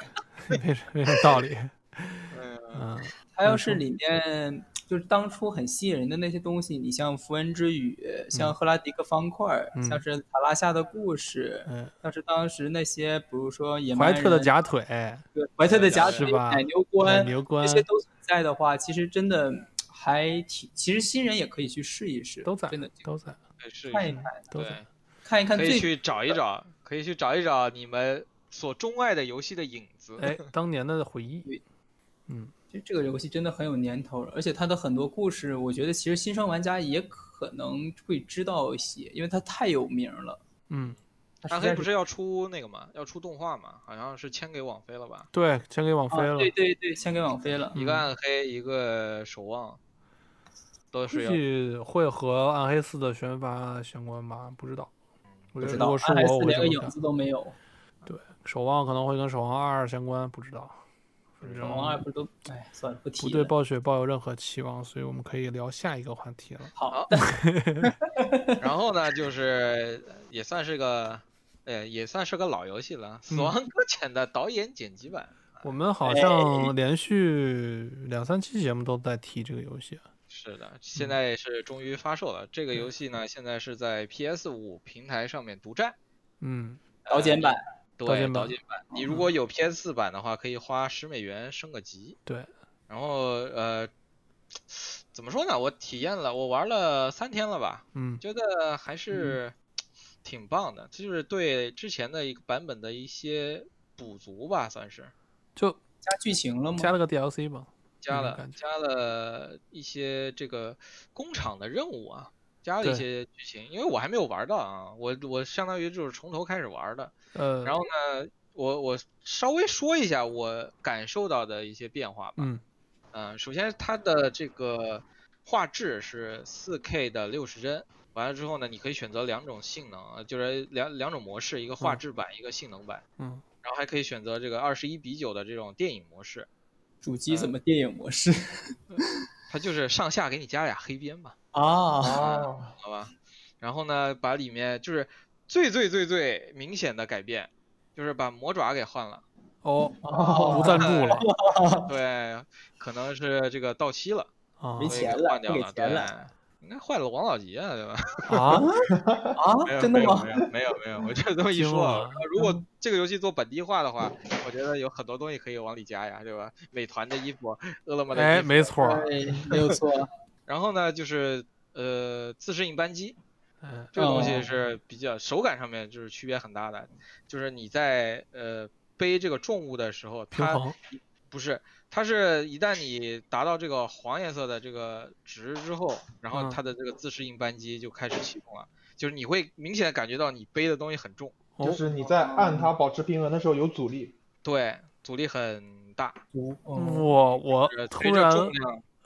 没什没什么道理。嗯，嗯，它要是里面就是当初很吸引人的那些东西，你像符文之语，像赫拉迪克方块，嗯像是塔拉夏的故事，嗯，像是当时那些，比如说野蛮怀特的假腿，对怀特的假腿、是吧奶牛奶，牛关这些都存在的话，其实真的还挺，其实新人也可以去试一试，都在真的都在对是看一看，对都在。，可以看一看可以去找一找，可以去找一找你们所钟爱的游戏的影子。哎，当年的回忆对，嗯，就这个游戏真的很有年头了，而且它的很多故事，我觉得其实新生玩家也可能会知道一些，因为它太有名了。嗯，暗黑不是要出那个吗，要出动画吗，好像是签给网飞了吧？对，签给网飞啊，了。对对对，签给网飞了。一个暗黑，一个守望，都估是要计会和暗黑四的宣发相关吧，不知道。我觉得不知道，如果是我，暗黑四连个影子。都没有。对守望可能会跟守望二相关，不知道。反正守望二不是都，哎，算了，不提不对。暴雪抱有任何期望，所以我们可以聊下一个话题了。好，然后呢，就是也算是个，呃，也算是个老游戏了，《死亡搁浅》的导演剪辑版。我们好像连续两三期节目都在提这个游戏啊。是的，现在是终于发售了。这个游戏呢，现在是在 PS 五平台上面独占。嗯，导剪版。对，导剪版剪版。你如果有 PS 四版的话，可以花十美元升个级。对，然后呃，怎么说呢？我体验了，我玩了三天了吧，嗯觉得还是 挺棒的，就是对之前的一个版本的一些补足吧，算是就加剧情了吗？加了个 DLC 吧。加了加了一些这个工厂的任务啊。加了一些剧情，因为我还没有玩到啊，我我相当于就是从头开始玩的。嗯，然后呢，我我稍微说一下我感受到的一些变化吧。嗯嗯，首先它的这个画质是 4K 的六十帧，完了之后呢，你可以选择两种性能，呃就是两两种模式，一个画嗯质版，一个性能版，嗯，然后还可以选择这个二十一比九的这种电影模式，主机怎么电影模式？它就是上下给你加俩黑边吧，啊，哦，好吧？然后呢，把里面就是最最最最明显的改变，就是把魔爪给换了。哦，哦不赞助了对，可能是这个到期了，啊没所以给钱了不给换掉了。了，应该坏了王老吉啊，对吧？啊！啊，真的吗？没有？没有，没有，我就这么一说啊，如果这个游戏做本地化的话，我觉得有很多东西可以往里加呀，对吧？美团的衣服，饿了么的衣服哎，没错没有错。然后呢，就是呃自适应扳机，嗯这个东西哦是比较手感上面就是区别很大的，就是你在呃背这个重物的时候，它，不是，它是一旦你达到这个黄颜色的这个值之后，然后嗯它的这个自适应扳机就开始启动了，就是你会明显地感觉到你背的东西很重，哦就是你在按它保持平衡的时候有阻力。对，阻力很大，嗯我我呃突然，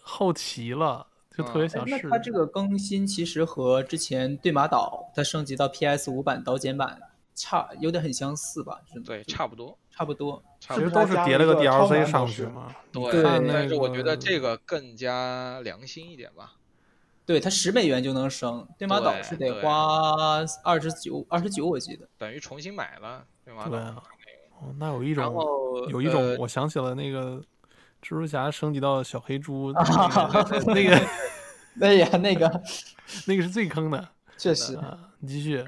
好奇了，就特别嗯想试。那它这个更新其实和之前对马岛它升级到 PS 五版导剪版差有点很相似吧？对，差不多，差不多。其实差不多，都是叠了个 DLC 上去嘛。对，但是我觉得这个更加良心一点吧，对，它十美元就能升，对马岛对是得花二十九，二十九我记得。等于重新买了，对吗？对啊，哦，那有一然种后有一种，呃我想起了那个蜘蛛侠升级到小黑猪 那个那呀，那个那个是最坑的确实，啊！你继续，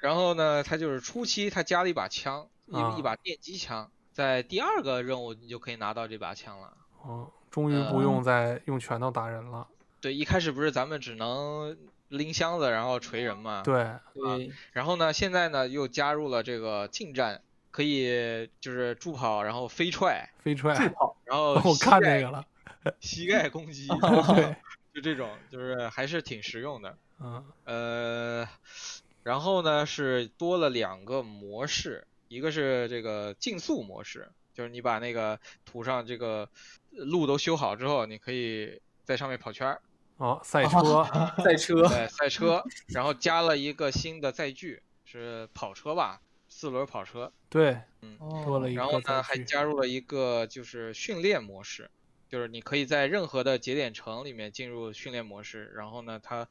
然后呢，他就是初期他加了一把枪，一、啊一把电击枪，在第二个任务你就可以拿到这把枪了。哦，终于不用再用拳头打人了。对，一开始不是咱们只能拎箱子然后锤人嘛。。对，对，然后呢，现在呢又加入了这个近战，可以就是助跑，然后飞踹，飞踹，助跑，然后 我看那个了，膝盖攻击，对，就这种，就是还是挺实用的。嗯，呃，然后呢是多了两个模式，一个是这个竞速模式，就是你把那个图上这个呃路都修好之后，你可以在上面跑圈儿，哦，赛 车，赛车，对，赛车，然后加了一个新的载具，是跑车吧，四轮跑车，对，嗯，多了一然后呢还，加入了一个就是训练模式。就是你可以在任何的节点城里面进入训练模式，然后呢，它，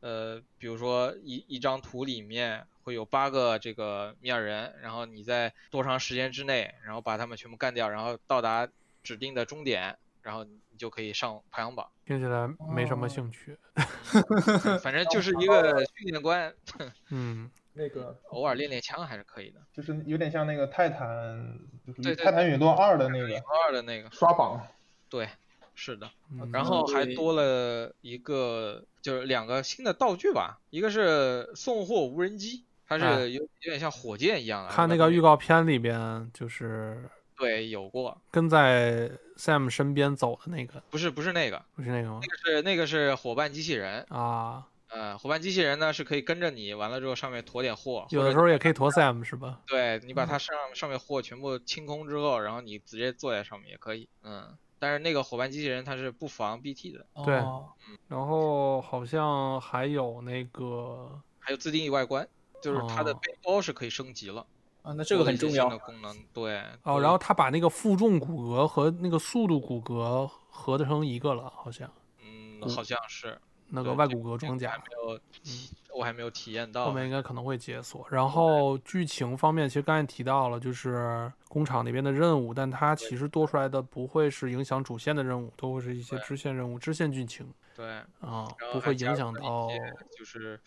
呃，比如说一一张图里面会有八个这个米尔人，然后你在多长时间之内，然后把他们全部干掉，然后到达指定的终点，然后你就可以上排行榜。听起来没什么哦兴趣，嗯 反正就是一个训练官，嗯，那个 偶尔练练枪还是可以的。就是有点像那个泰坦，就是对对泰坦陨落二的那个二的那个，刷榜。对，是的。嗯然后还多了一个，就是两个新的道具吧，一个是送货无人机，它哎是有有点像火箭一样的。看那个预告片里边，就是对，有过，跟在 Sam 身边走的那个，不是不是那个，不是那个吗那？个是那个是伙伴机器人，啊，呃，伙伴机器人呢是可以跟着你，完了之后上面驮点货，有的时候也可以驮 Sam 是吧？对你把它上上面货全部清空之后，然后你直接坐在上面也可以，嗯。但是那个伙伴机器人它是不防 BT 的，对嗯然后好像还有那个，还有自定义外观，就是它的哦背包是可以升级了，啊，那这个很重要的功能，对。哦，然后他把那个负重骨骼和那个速度骨骼合成一个了，好像嗯，好像是那个外骨骼装甲。没有体，我还没有体验到后。面应该可能会解锁。然后剧情方面，其实刚才提到了，就是工厂那边的任务，但它其实多出来的不会是影响主线的任务，都会是一些支线任务、支线剧情对，啊，不会影响到些就是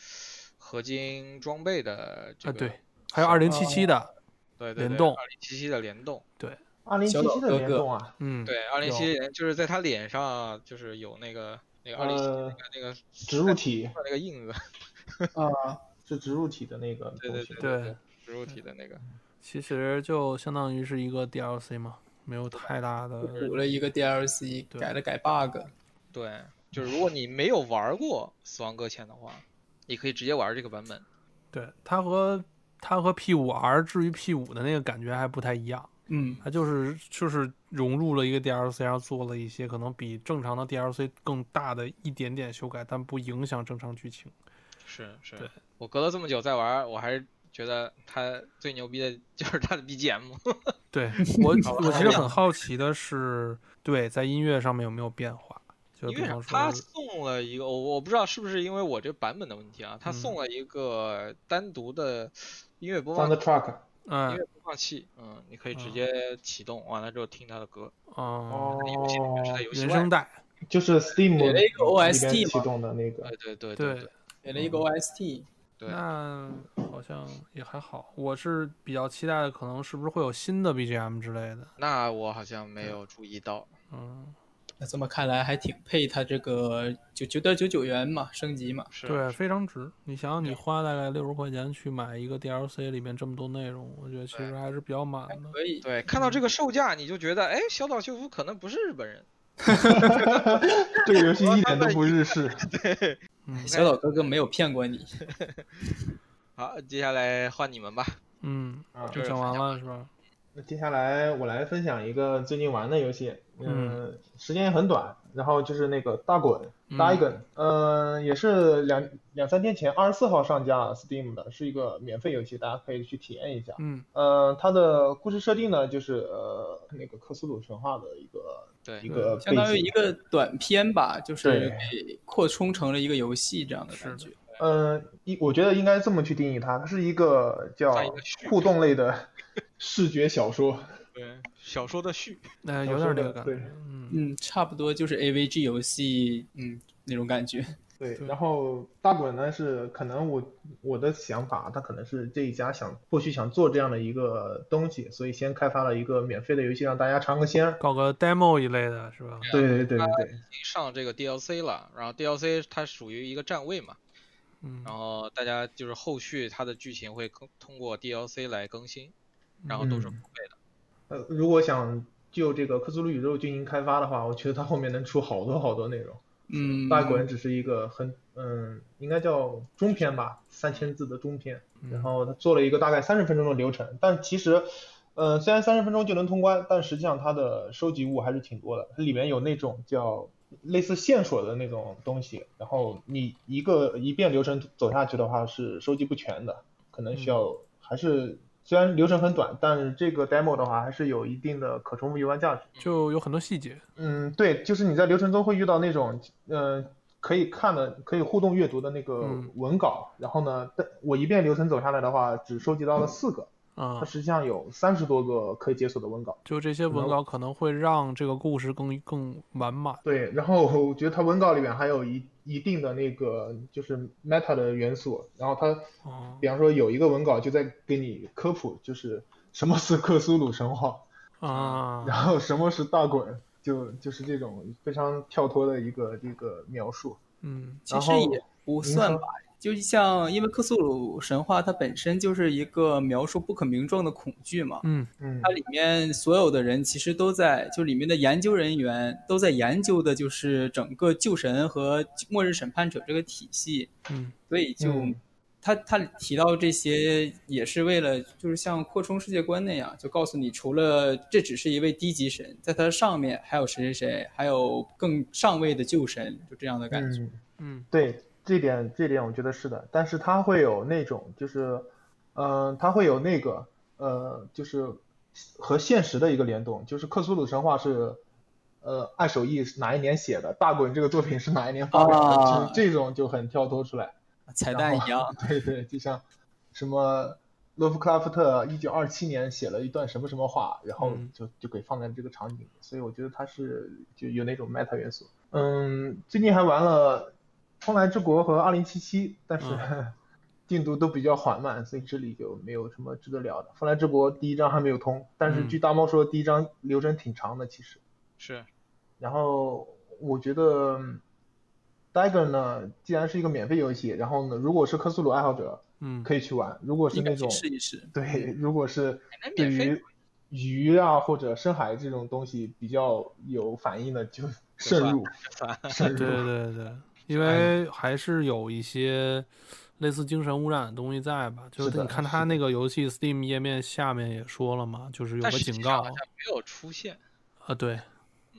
合金装备的这啊，个，对，还有二零七七的，对对联动二零七七的联动，对。二零七七的联动啊，嗯，对，二零七七就是在他脸上就是有那个那个二零七呃，那个植入体那个印子，啊，是植入体的那个 对。对对，植入体的那个，其实就相当于是一个 DLC 嘛，没有太大的补了一个 DLC，改了改 bug，对，就是如果你没有玩过死亡搁浅的话，你可以直接玩这个版本。对，它和它和 P 五 R 至于 P 五的那个感觉还不太一样，嗯，它就是就是融入了一个 DLC，然后做了一些可能比正常的 DLC 更大的一点点修改，但不影响正常剧情。是是对，我隔了这么久再玩，我还是觉得它最牛逼的就是它的 BGM。对 我我其实很好奇的是，对在音乐上面有没有变化？就因为他，送了一个，我我不知道是不是因为我这版本的问题啊，他嗯送了一个单独的音乐播放音嗯乐播放器，嗯，你可以直嗯接启动，完了之后听他的歌。哦，游戏里面是在游戏外原声。带，就是 Steam 给了一个里 OST 启动的那个。对对对对对给了一个 OST，对，那好像也还好。我是比较期待的，可能是不是会有新的 BGM 之类的。那我好像没有注意到。嗯，那这么看来还挺配它这个九九点九九元嘛，升级嘛，是，对，非常值。你想想，你花大概六十块钱去买一个 DLC 里面这么多内容，我觉得其实还是比较满的。可以。对，看到这个售价你就觉得，哎，小岛秀夫可能不是日本人。这个游戏一点都不日式。嗯小岛哥哥没有骗过你，好，接下来换你们吧。嗯，啊就讲完了是吧？那接下来我来分享一个最近玩的游戏，嗯嗯，时间也很短，然后就是那个大滚嗯 Dagon，嗯，也是两两三天前，二十四号上架 Steam 的，是一个免费游戏，大家可以去体验一下。嗯呃，它的故事设定呢，就是呃那个克苏鲁神话的一个对一个相当于一个短片吧，就是给扩充成了一个游戏这样的感觉。嗯，一我觉得应该这么去定义它，它是一个叫互动类的视觉小说。对，小说的序。那、小有点说的对这个感觉。嗯嗯，差不多就是 AVG 游戏，嗯，那种感觉。对，然后大滚呢是可能我我的想法，他可能是这一家想或许想做这样的一个东西，所以先开发了一个免费的游戏让大家尝个鲜。搞个 demo 一类的是吧？对对对对对，上这个 DLC 了，然后 DLC 它属于一个站位嘛，嗯然后大家就是后续它的剧情会更通过 DLC 来更新，然后都是付嗯费的。呃，如果想就这个克苏鲁宇宙进行开发的话，我觉得它后面能出好多好多内容。嗯，大滚只是一个很嗯，应该叫中篇吧，三千字的中篇。嗯然后他做了一个大概三十分钟的流程，但其实，呃，虽然三十分钟就能通关，但实际上它的收集物还是挺多的。它里面有那种叫类似线索的那种东西，然后你一个一遍流程走下去的话是收集不全的，可能需要还是虽然流程很短，但是这个 demo 的话还是有一定的可重复游玩价值。就有很多细节。嗯，对，就是你在流程中会遇到那种，呃，可以看的、可以互动阅读的那个嗯文稿，然后呢，但我一遍流程走下来的话，只收集到了四个，啊它，实际上有三十多个可以解锁的文稿。就这些文稿可能会让这个故事更更完满。对，然后我觉得它文稿里面还有一一定的那个就是 meta 的元素，然后它，哦，比方说有一个文稿就在给你科普，就是什么是克苏鲁神话，啊，然后什么是大滚，就就是这种非常跳脱的一个这个描述。嗯然后其实也不算吧，就像因为克苏鲁神话它本身就是一个描述不可名状的恐惧嘛，嗯嗯它里面所有的人其实都在，就里面的研究人员都在研究的就是整个旧神和末日审判者这个体系，嗯所以就、嗯他他提到这些也是为了就是像扩充世界观那样，就告诉你除了这只是一位低级神，在它上面还有谁谁谁，还有更上位的旧神，就这样的感觉。嗯，嗯对，这点这点我觉得是的，但是它会有那种就是，呃，它会有那个呃，就是和现实的一个联动，就是克苏鲁神话是。呃，爱手艺是哪一年写的？大滚这个作品是哪一年发表的？啊就是这种就很跳脱出来。彩蛋一样，对对，就像什么洛夫克拉夫特一九二七年写了一段什么什么话，然后嗯就就给放在这个场景里，所以我觉得它是就有那种 meta 元素。嗯，最近还玩了《风来之国》和《二零七七》，但是、进度都比较缓慢，所以这里就没有什么值得聊的。《风来之国》第一章还没有通，但是嗯据大猫说，第一章流程挺长的，其实。是，然后我觉得嗯 Dagger 呢，既然是一个免费游戏，然后呢，如果是克苏鲁爱好者，嗯，可以去玩；如果是那种试一试。对，如果是对于鱼啊或者深海这种东西比较有反应的，就 慎入，慎 对入。对对，因为还是有一些类似精神污染的东西在吧？就是你看它那个游戏 Steam 页面下面也说了嘛，就是有个警告好像没有出现。啊，对，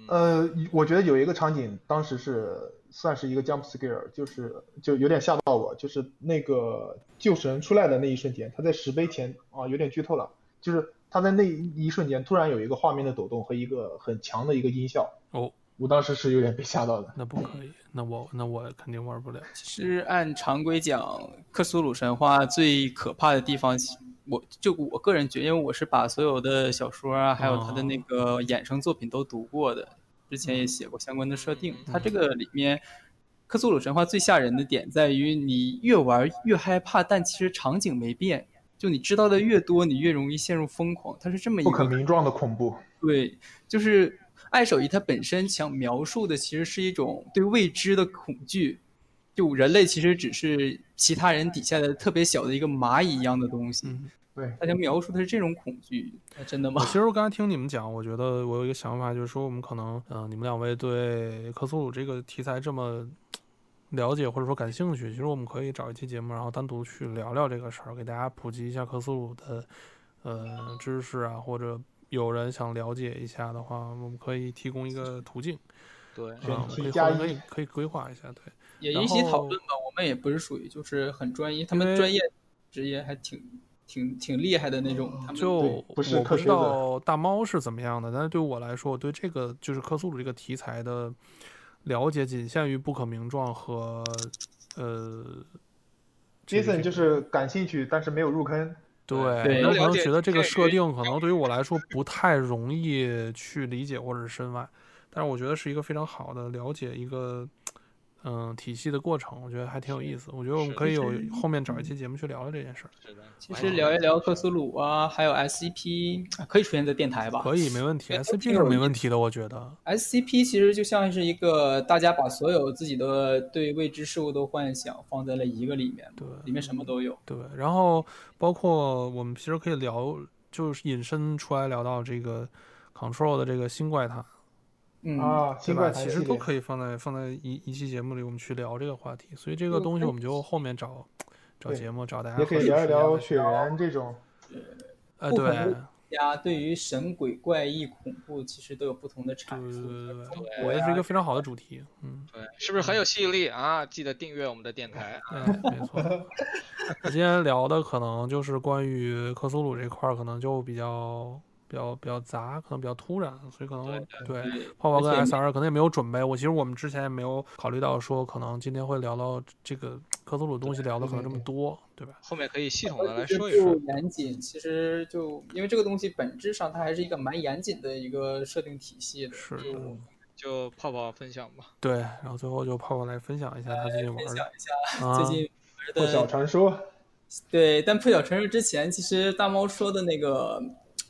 呃，我觉得有一个场景，当时是算是一个 jump scare，就是就有点吓到我，就是那个救神出来的那一瞬间，他在石碑前啊，有点剧透了，就是他在那一瞬间突然有一个画面的抖动和一个很强的一个音效，哦，我当时是有点被吓到的。那不可以，那我那我肯定玩不了。其实按常规讲，克苏鲁神话最可怕的地方，我就我个人觉得，因为我是把所有的小说啊，还有他的那个衍生作品都读过的，之前也写过相关的设定。它这个里面，克苏鲁神话最吓人的点在于，你越玩越害怕，但其实场景没变。就你知道的越多，你越容易陷入疯狂。它是这么一不个可名状的恐怖。对，就是爱手艺它本身想描述的其实是一种对未知的恐惧，就人类其实只是其他人底下的特别小的一个蚂蚁一样的东西，嗯，对，大家描述的是这种恐惧，那真的吗？其实我刚才听你们讲，我觉得我有一个想法，就是说我们可能，嗯、你们两位对克苏鲁这个题材这么了解或者说感兴趣，其实我们可以找一期节目，然后单独去聊聊这个事儿，给大家普及一下克苏鲁的呃知识啊，或者有人想了解一下的话，我们可以提供一个途径，对，选啊，可以题加可以可以规划一下，对。也然一起讨论吧。我们也不是属于就是很专一，他们专业职业还挺挺挺厉害的那种。他们就不是我不知道大猫是怎么样的，但是对我来说，我对这个就是克苏鲁这个题材的了解仅限于不可名状和呃。这个 Jason 就是感兴趣，但是没有入坑。对，对有可能觉得这个设定可能对于我来说不太容易去理解或者是深挖，但是我觉得是一个非常好的了解一个嗯体系的过程，我觉得还挺有意思。我觉得我们可以有后面找一期节目去聊聊这件事儿。是的，其实聊一聊克苏鲁啊，还有 SCP 啊可以出现在电台吧？可以，没问题，SCP 是没问题的，我觉得。SCP 其实就像是一个大家把所有自己的对未知事物的幻想放在了一个里面，对里面什么都有。对，然后包括我们其实可以聊，就是引申出来聊到这个 Control 的这个新怪谈，嗯，啊，对吧？其实，都可以放在放在一一期节目里，我们去聊这个话题。所以这个东西我们就后面找找节目，找大家也可以聊一聊再血缘这种。呃，对大家对于神鬼怪异恐怖其实都有不同的对阐述。对对对对，国呀我觉得是一个非常好的主题。嗯，对，是不是很有吸引力啊？记得订阅我们的电台啊。哎，没错。我今天聊的可能就是关于克苏鲁这块儿，可能就比较比较比较杂，可能比较突然，所以可能对对泡泡跟 SR 可能也没有准备。我其实我们之前也没有考虑到说，可能今天会聊到这个科索鲁东西聊的可能这么多，对吧？后面可以系统的来说一说。严谨，其实就因为这个东西本质上它还是一个蛮严谨的一个设定体系的。是的就就泡泡分享吧。对，然后最后就泡泡来分享一下他最近玩分享的一下啊最近破晓玩的传说，对，但破晓传说之前，其实大猫说的那个，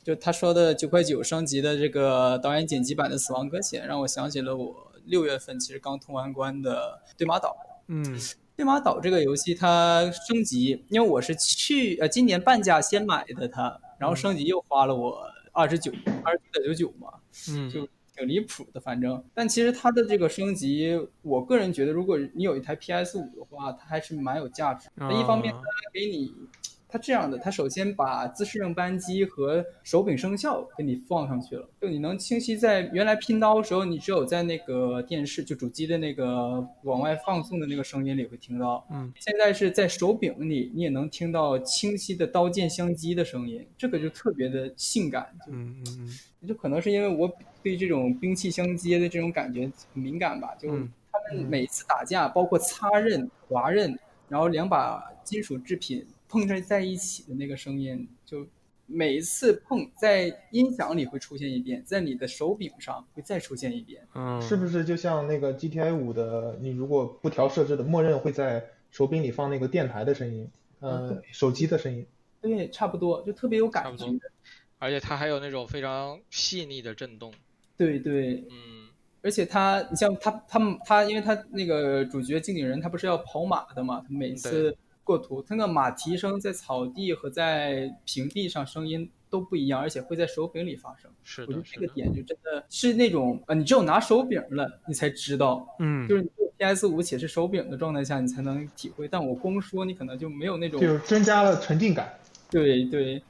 就他说的九块九升级的这个导演剪辑版的《死亡搁浅》，让我想起了我六月份其实刚通完关的《对马岛》。嗯对马岛这个游戏它升级，因为我是去呃今年半价先买的它，然后升级又花了我二十九二十九点九九嘛，嗯就挺离谱的，反正。但其实它的这个升级，我个人觉得，如果你有一台 PS 五的话，它还是蛮有价值。那一方面，啊它给你，它这样的，它首先把自适应扳机和手柄声效给你放上去了，就你能清晰在原来拼刀的时候，你只有在那个电视就主机的那个往外放送的那个声音里会听到，嗯，现在是在手柄里，你也能听到清晰的刀剑相击的声音，这个就特别的性感，就嗯嗯。嗯就可能是因为我对这种兵器相接的这种感觉很敏感吧，就嗯他们每次打架，包括擦刃、划刃，然后两把金属制品碰撞在一起的那个声音，就每一次碰在音响里会出现一遍，在你的手柄上会再出现一遍。嗯，是不是就像那个 GTA 五的，你如果不调设置的，默认会在手柄里放那个电台的声音，呃，手机的声音。对，差不多，就特别有感觉。而且它还有那种非常细腻的震动。对对，嗯，而且他，你像他，他们他，因为他那个主角经纪人，他不是要跑马的嘛？他每次过图，它那个马蹄声在草地和在平地上声音都不一样，而且会在手柄里发生。是的，我觉得。这个点就真的是那种，呃，你只有拿手柄了，你才知道，嗯就是你有 PS 五且是手柄的状态下，你才能体会。但我光说，你可能就没有那种就是增加了沉浸感。对对。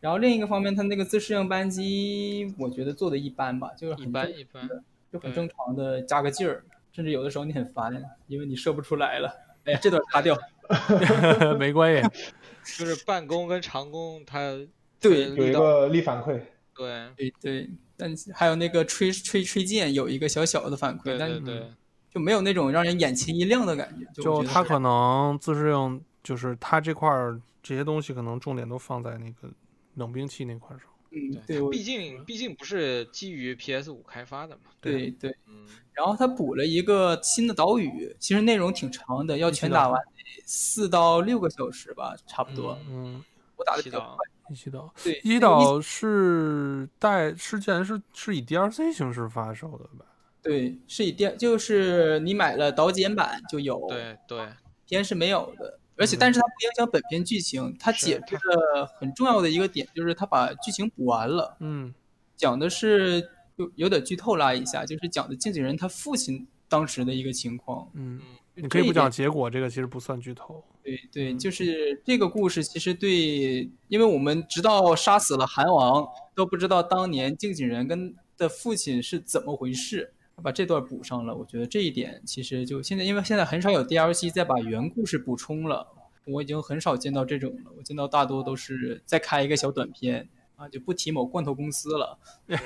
然后另一个方面，它那个自适应扳机，我觉得做的一般吧，就是一很正般一般，就很正常的加个劲儿，甚至有的时候你很烦，因为你射不出来了。哎呀，这段擦掉。没关系，就是半弓跟长工，它对有一个力反馈，对对对，但还有那个吹吹吹剑有一个小小的反馈，对但对对，就没有那种让人眼前一亮的感觉。就就我觉得他可能自适应，就是他这块儿这些东西可能重点都放在那个冷兵器那块儿上。嗯，对，毕竟毕竟不是基于 PS 五开发的嘛。对对。嗯，然后他补了一个新的岛屿，其实内容挺长的，要全打完得四到六个小时吧，差不多。嗯，我打的比较快。一起岛，对，一起岛是带是竟然是是以 DLC 形式发售的吧？对，是以电，就是你买了导剪版就有，对对，片是没有的。而且，嗯但是它不影响本片剧情，它解释的很重要的一个点就是它把剧情补完了，嗯讲的是有有点剧透啦一下，就是讲的经纪人他父亲当时的一个情况。嗯，就你可以不讲结果，这个其实不算剧透。对对，就是这个故事，其实对，因为我们直到杀死了韩王都不知道当年经纪人跟的父亲是怎么回事，他把这段补上了。我觉得这一点其实就现在，因为现在很少有 DLC 再把原故事补充了，我已经很少见到这种了。我见到大多都是再开一个小短片啊，就不提某罐头公司了。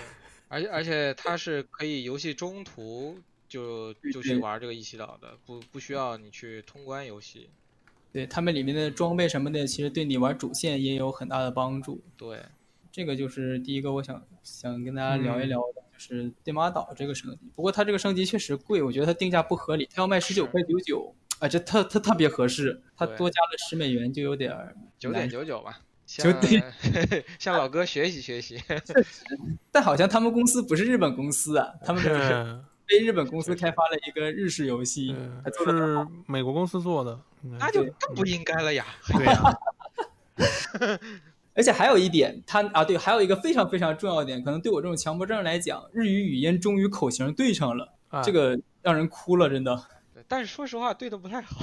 而且而且它是可以游戏中途就就去玩这个一起岛的，不不需要你去通关游戏。对他们里面的装备什么的，其实对你玩主线也有很大的帮助。对，这个就是第一个我想想跟大家聊一聊的，就是电马岛这个升级。不过它这个升级确实贵，我觉得它定价不合理，它要卖十九块九九，啊，这特特特别合适，它多加了十美元就有点儿九点九九吧，九向点向老哥学习学习。但好像他们公司不是日本公司啊，他们是对，被日本公司开发了一个日式游戏，还做是美国公司做的，那就更不应该了呀！对呀，而且还有一点，他啊对，还有一个非常非常重要的点，可能对我这种强迫症来讲，日语语音终于口型对上了，哎这个让人哭了，真的。但是说实话，对的不太好。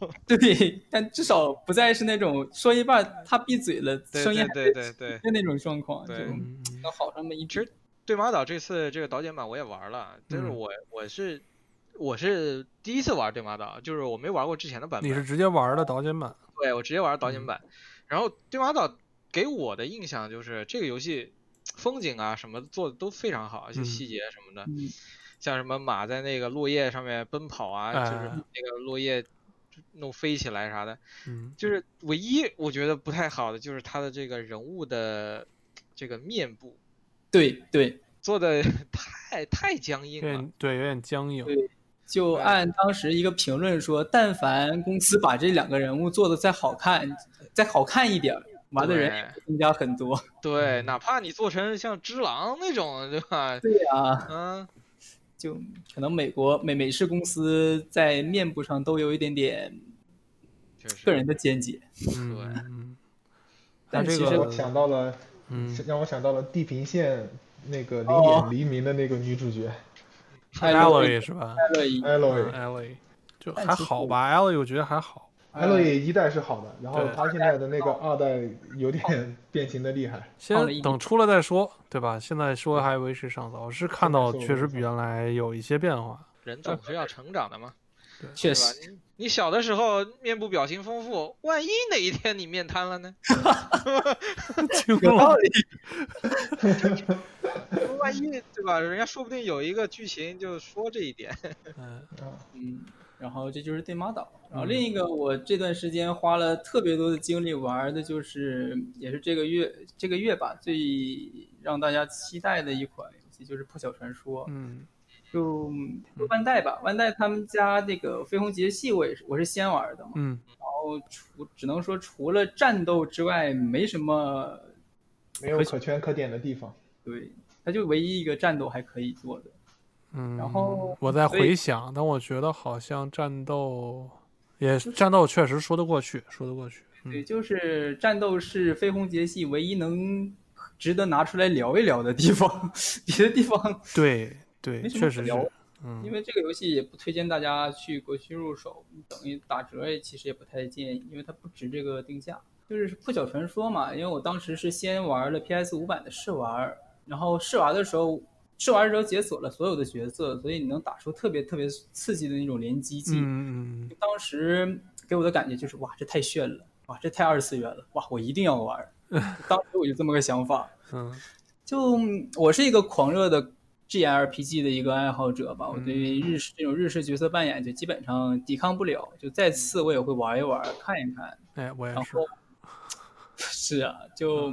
对，但至少不再是那种说一半他闭嘴了，对声音对对对对。的那种状况，就。对嗯。能好上那么一其实对马岛这次这个导剪版我也玩了，就是嗯。我我是我是第一次玩对马岛，就是我没玩过之前的版本。你是。直接玩的导剪版，对我直接玩导嗯。剪版，然后对马岛给我的印象就是这个游戏风景啊什么做的都非常好，而且嗯。细节什么的，嗯。像什么马在那个落叶上面奔跑啊，就是哎。那个落叶弄飞起来啥的，嗯就是唯一我觉得不太好的就是他的这个人物的这个面部对对，做的太太僵硬了。对，有点僵硬，对就按当时一个评论说，但凡公司把这两个人物做的再好看，再好看一点儿，玩的人增加很多。对，哪怕你做成像只狼那种，对吧？对呀、嗯，就可能美国美美式公司在面部上都有一点点。个人的见解。嗯对嗯，但其实那这个我想到了，嗯让我想到了《地平线》那个哦灵眼黎明的那个女主角艾洛伊 Alloy 是吧艾洛伊，Aloy。？Alloy 就还好吧，Alloy 我觉得还好，Aloy 一代是好的，然后他现在的那个二代有点变形的厉害。先等出了再说，对吧？现在说还为时尚早，是看到确实比原来有一些变化，人总是要成长的嘛，确实，？你你小的时候面部表情丰富，万一哪一天你面瘫了呢？有道理。万一对吧？人家说不定有一个剧情就说这一点。嗯嗯，然后这就是对马岛。然后嗯另一个我这段时间花了特别多的精力玩的，就是也是这个月这个月吧最让大家期待的一款游戏，就是《破晓传说》。嗯就就万代吧，万代他们家那个《飞鸿节系》，我也是我是先玩的嘛。嗯然后除只能说除了战斗之外，没什么没有可圈可点的地方。对，它就唯一一个战斗还可以做的。嗯，然后我在回想，但我觉得好像战斗也战斗确实说得过去，说得过去。对，嗯就是战斗是飞鸿节系唯一能值得拿出来聊一聊的地方，别的地方，对对，确实聊，嗯，因为这个游戏也不推荐大家去国区入手，等于打折也其实也不太建议，因为它不值这个定价。就是破晓传说嘛，因为我当时是先玩了 PS 五版的试玩，然后试玩的时候，试玩的时候解锁了所有的角色，所以你能打出特别特别刺激的那种连击技。嗯嗯当时给我的感觉就是哇，这太炫了，哇，这太二次元了，哇，我一定要玩儿。当时我就这么个想法。嗯就我是一个狂热的 GRPG 的一个爱好者吧，我对嗯日式这种日式角色扮演就基本上抵抗不了，就再次我也会玩一玩，看一看。嗯，哎，我也是然后，是啊，就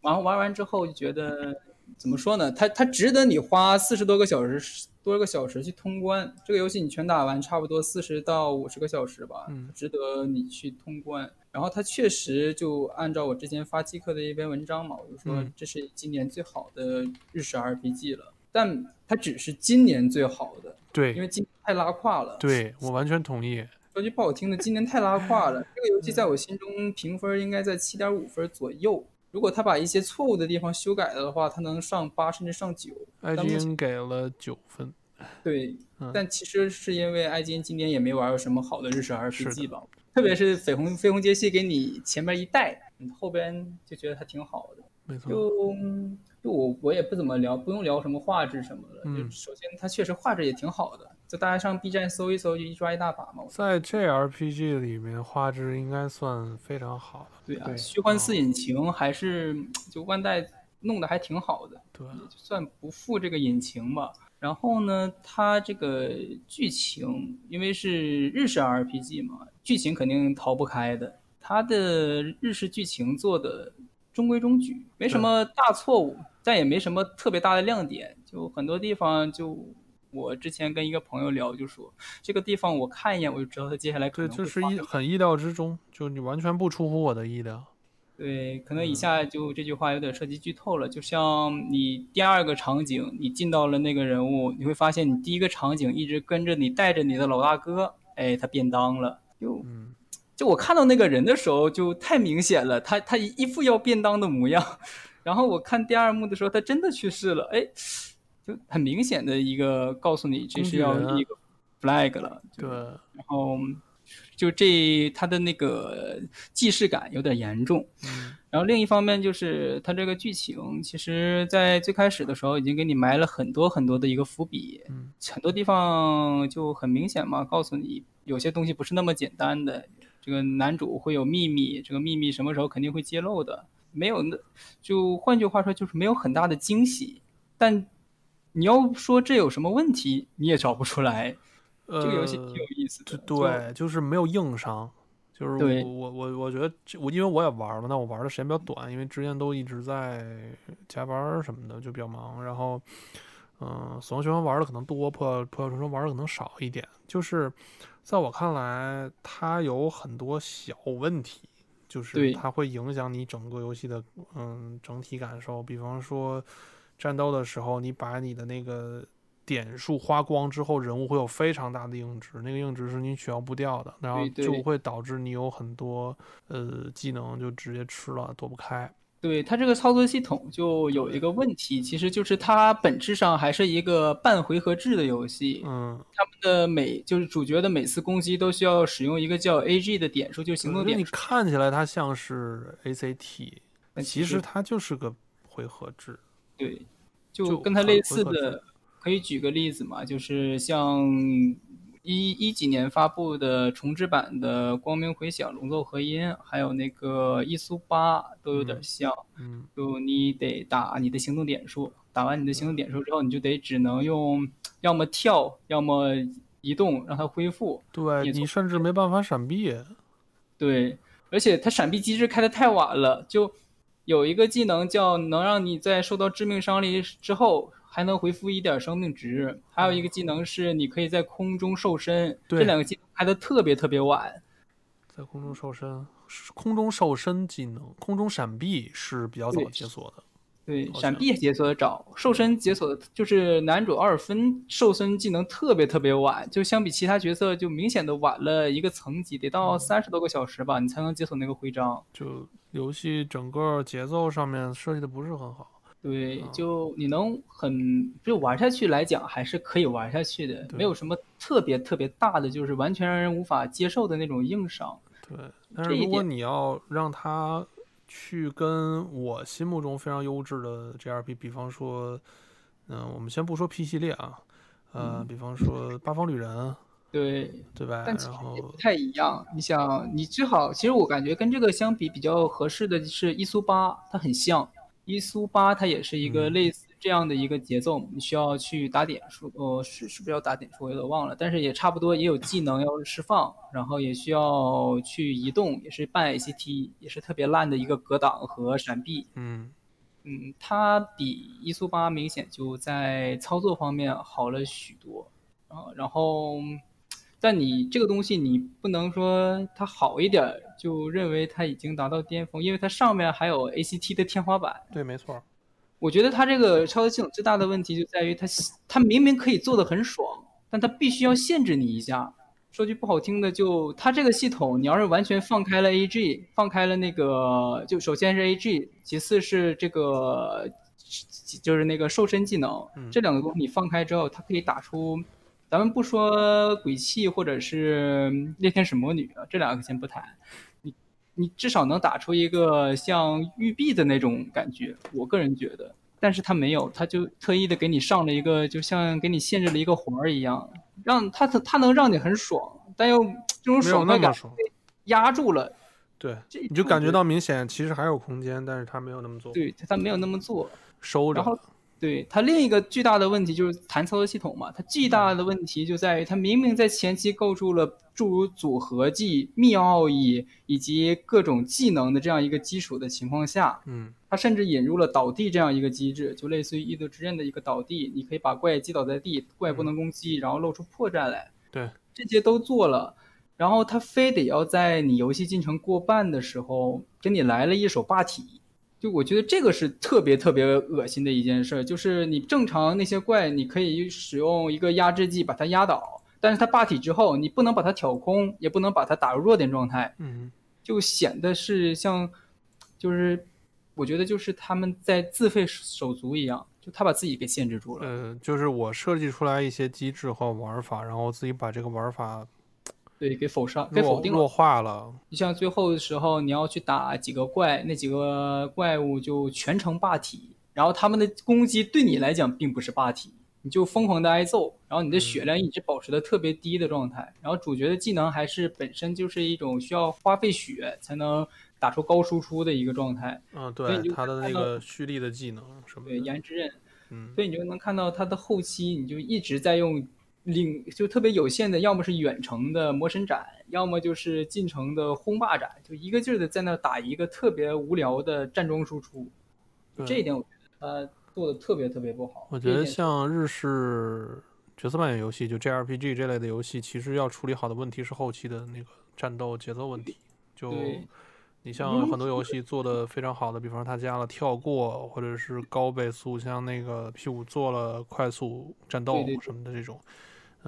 然后玩完之后就觉得怎么说呢？它它值得你花四十多个小时多个小时去通关。这个游戏你全打完差不多四十到五十个小时吧，嗯值得你去通关。然后它确实就按照我之前发极客的一篇文章嘛，我就说嗯这是今年最好的日式 RPG 了，但它只是今年最好的，对因为今年太拉胯了。对，我完全同意。说句不好听的，今年太拉胯了。这个游戏在我心中评分应该在七点五分左右。如果他把一些错误的地方修改了的话，他能上八甚至上九。但目前 IGN 给了九分，对嗯，但其实是因为 IGN 今年也没玩过什么好的日式 RPG 吧，特别是绯红绯红节系给你前面一带，你后边就觉得它挺好的。没错。就就我我也不怎么聊，不用聊什么画质什么的。嗯就首先它确实画质也挺好的，就大家上 B 站搜一搜，就一抓一大把嘛。在 JRPG 里面，画质应该算非常好的。对啊，对虚幻四引擎还是就万代弄得还挺好的，对，也就算不负这个引擎吧。然后呢，它这个剧情因为是日式 RPG 嘛，剧情肯定逃不开的。它的日式剧情做的中规中矩，没什么大错误，但也没什么特别大的亮点。就很多地方，就我之前跟一个朋友聊，就说这个地方我看一眼我就知道他接下来可对，能这是一会发生很意料之中，就你完全不出乎我的意料。对，可能嗯以下就这句话有点涉及剧透了。就像你第二个场景，你进到了那个人物，你会发现你第一个场景一直跟着你带着你的老大哥，哎，他便当了。就嗯，就我看到那个人的时候，就太明显了，他他一副要便当的模样。然后我看第二幕的时候，他真的去世了，哎，就很明显的一个告诉你这是要一个 flag 了。对，然后就这他的那个既视感有点严重。嗯然后另一方面就是它这个剧情，其实在最开始的时候已经给你埋了很多很多的一个伏笔，嗯很多地方就很明显嘛，告诉你有些东西不是那么简单的。这个男主会有秘密，这个秘密什么时候肯定会揭露的，没有那，就换句话说就是没有很大的惊喜。但你要说这有什么问题，你也找不出来。呃，这个游戏挺有意思的，就对，就是没有硬伤。就是我我我我觉得这我因为我也玩了，那我玩的时间比较短，因为之前都一直在加班儿什么的，就比较忙。然后，嗯、死亡循环玩的可能多，破破晓传说玩的可能少一点。就是在我看来，它有很多小问题，就是它会影响你整个游戏的嗯整体感受。比方说，战斗的时候，你把你的那个点数花光之后，人物会有非常大的硬值，那个硬值是你取消不掉的，然后就会导致你有很多呃技能就直接吃了，躲不开。对它这个操作系统就有一个问题，其实就是它本质上还是一个半回合制的游戏。嗯，他们的每就是主角的每次攻击都需要使用一个叫 AG 的点数，就是行动点数。看起来它像是 ACT，其实它就是个回合制。对，就就跟它类似的，可以举个例子嘛，就是像一一几年发布的重置版的《光明回响》《龙奏合音》，还有那个伊苏八都有点嗯像。嗯，就你得打你的行动点数，打完你的行动点数之后，你就得只能用要么跳，要么移动让它恢复。对你甚至没办法闪避。对，而且它闪避机制开的太晚了，就有一个技能叫能让你在受到致命伤力之后还能回复一点生命值，还有一个技能是你可以在空中瘦身，这两个技能开的特别特别晚。在空中瘦身，空中瘦身技能，空中闪避是比较早解锁的。对，闪避解锁的早，瘦身解锁的就是男主奥尔芬瘦身技能特别特别晚，就相比其他角色就明显的晚了一个层级，得到三十多个小时吧，你才能解锁那个徽章。就游戏整个节奏上面设计的不是很好。对啊，就你能很就玩下去来讲，还是可以玩下去的，没有什么特别特别大的，就是完全让人无法接受的那种硬伤。对，但是如果你要让它去跟我心目中非常优质的 GRP，比方说，嗯、我们先不说 P 系列啊，呃，比方说《八方旅人》，对，对吧？然后不太一样。你想，你最好，其实我感觉跟这个相比比较合适的是伊苏八，它很像。伊苏八它也是一个嗯类似这样的一个节奏，你需要去打点数，呃，是是不是要打点数？我有点忘了，但是也差不多，也有技能要释放，然后也需要去移动，也是半 ACT，也是特别烂的一个格挡和闪避。嗯，嗯，它比一速八明显就在操作方面好了许多啊。然后，但你这个东西你不能说它好一点儿就认为它已经达到巅峰，因为它上面还有 ACT 的天花板。对，没错。我觉得他这个操作系统最大的问题就在于他，他明明可以做的很爽，但他必须要限制你一下。说句不好听的，就他这个系统，你要是完全放开了 AG，放开了那个，就首先是 AG，其次是这个，就是那个瘦身技能，嗯这两个东西你放开之后，它可以打出，咱们不说鬼泣或者是猎天使魔女啊，这两个先不谈，你你至少能打出一个像玉璧的那种感觉，我个人觉得。但是他没有，他就特意的给你上了一个，就像给你限制了一个环儿一样，让他他能让你很爽，但又这种爽快感那么爽。压住了。对，你就感觉到明显其实还有空间，但是他没有那么做，对他他没有那么做。收着然后了。对它另一个巨大的问题就是谈操作系统嘛，它巨大的问题就在于它明明在前期构筑了诸如组合技、密奥义以及各种技能的这样一个基础的情况下，嗯它甚至引入了倒地这样一个机制，就类似于异度之刃的一个倒地，你可以把怪击倒在地，怪不能攻击，然后露出破绽来。对，这些都做了，然后他非得要在你游戏进程过半的时候给你来了一手霸体。就我觉得这个是特别特别恶心的一件事儿，就是你正常那些怪，你可以使用一个压制技把它压倒，但是它霸体之后，你不能把它挑空，也不能把它打入弱点状态，嗯就显得是像，就是我觉得就是他们在自废手足一样，就他把自己给限制住了。呃，就是我设计出来一些机制和玩法，然后自己把这个玩法对，给否上，给否定了弱。化了。你像最后的时候，你要去打几个怪，那几个怪物就全程霸体，然后他们的攻击对你来讲并不是霸体，你就疯狂的挨揍，然后你的血量一直保持的特别低的状态，然后主角的技能还是本身就是一种需要花费血才能打出高输出的一个状态，嗯，所以你就对他的那个蓄力的技能什么对，的，颜之刃，嗯所以你就能看到他的后期，你就一直在用领，就特别有限的，要么是远程的魔神斩，要么就是近程的轰霸斩，就一个劲儿的在那打一个特别无聊的站桩输出。就这一点，我觉得他做的特别特别不好。我觉得像日式角色扮演游戏，就 JRPG 这类的游戏，其实要处理好的问题是后期的那个战斗节奏问题。就你像很多游戏做的非常好的，比方说它加了跳过或者是高倍速，像那个 P 五做了快速战斗什么的这种。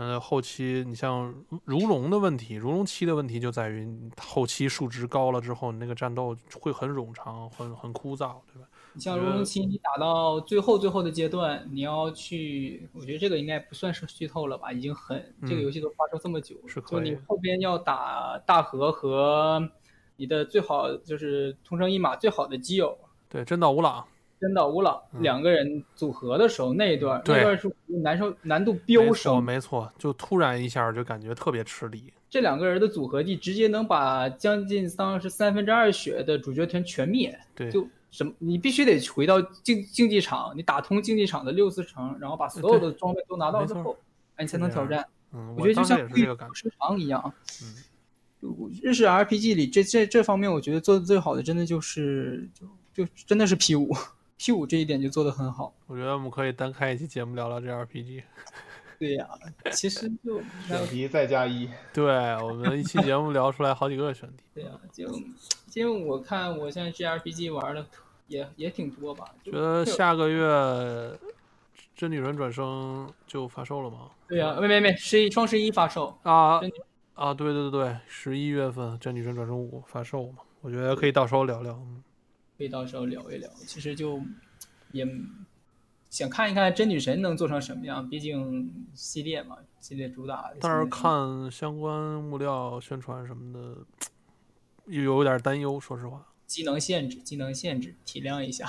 呃，后期你像如龙的问题，如龙七的问题就在于后期数值高了之后，你那个战斗会很冗长，很很枯燥，对吧？你像如龙七，你打到最后最后的阶段，你要去，我觉得这个应该不算是剧透了吧，已经很这个嗯游戏都发售这么久了，就你是可以后边要打大河和你的最好就是同生一马最好的基友对，真岛无朗，真的无朗、嗯两个人组合的时候那一段，对那段是难受难度飙升，没错，就突然一下就感觉特别吃力。这两个人的组合技直接能把将近当时三分之二血的主角团全灭。对，就什么，你必须得回到竞竞技场，你打通竞技场的六四城，然后把所有的装备都拿到之后，哎，你才能挑战。嗯，我觉得就像当时也是这个感觉。时长一样。嗯就日式 RPG 里这这这方面，我觉得做的最好的，真的就是就就真的是 P 五，P 五这一点就做得很好。我觉得我们可以单开一期节目聊聊这 RPG。对呀、其实就 选题再加一，对我们一期节目聊出来好几个选题，对呀、就因为我看我现在 GRPG 玩的也也挺多吧，觉得下个月真女人转生就发售了吗？对呀、没没没，十一双十一发售，啊啊，对对对对，十一月份真女神转生五发售嘛，我觉得可以到时候聊聊。嗯可以到时候聊一聊。其实就也想看一看真女神能做成什么样，毕竟系列嘛，系列主打。但是看相关物料宣传什么的，又有点担忧，说实话。机能限制，机能限制，体谅一下。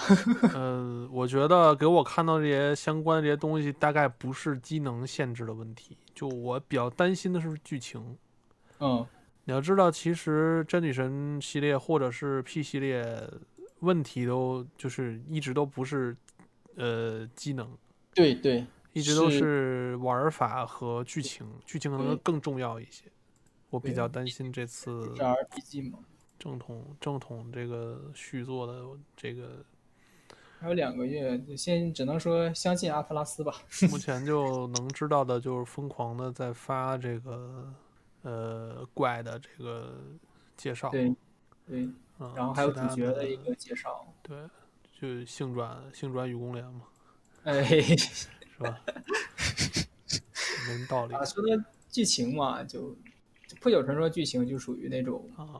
呃，我觉得给我看到这些相关的这些东西，大概不是机能限制的问题，就我比较担心的是剧情。嗯，你要知道，其实真女神系列或者是 P 系列，问题都就是一直都不是呃机能，对对，一直都是是玩法和剧情，剧情可能更重要一些。我比较担心这次 RPG 嘛。正统正统这个续作的这个，还有两个月，就先只能说相信阿特拉斯吧。目前就能知道的就是疯狂的在发这个呃怪的这个介绍，对对，嗯，然后还有主角的一个介绍。对，就性转性转与公联嘛，哎，是吧？没道理啊，说到剧情嘛，就就破晓传说剧情就属于那种啊，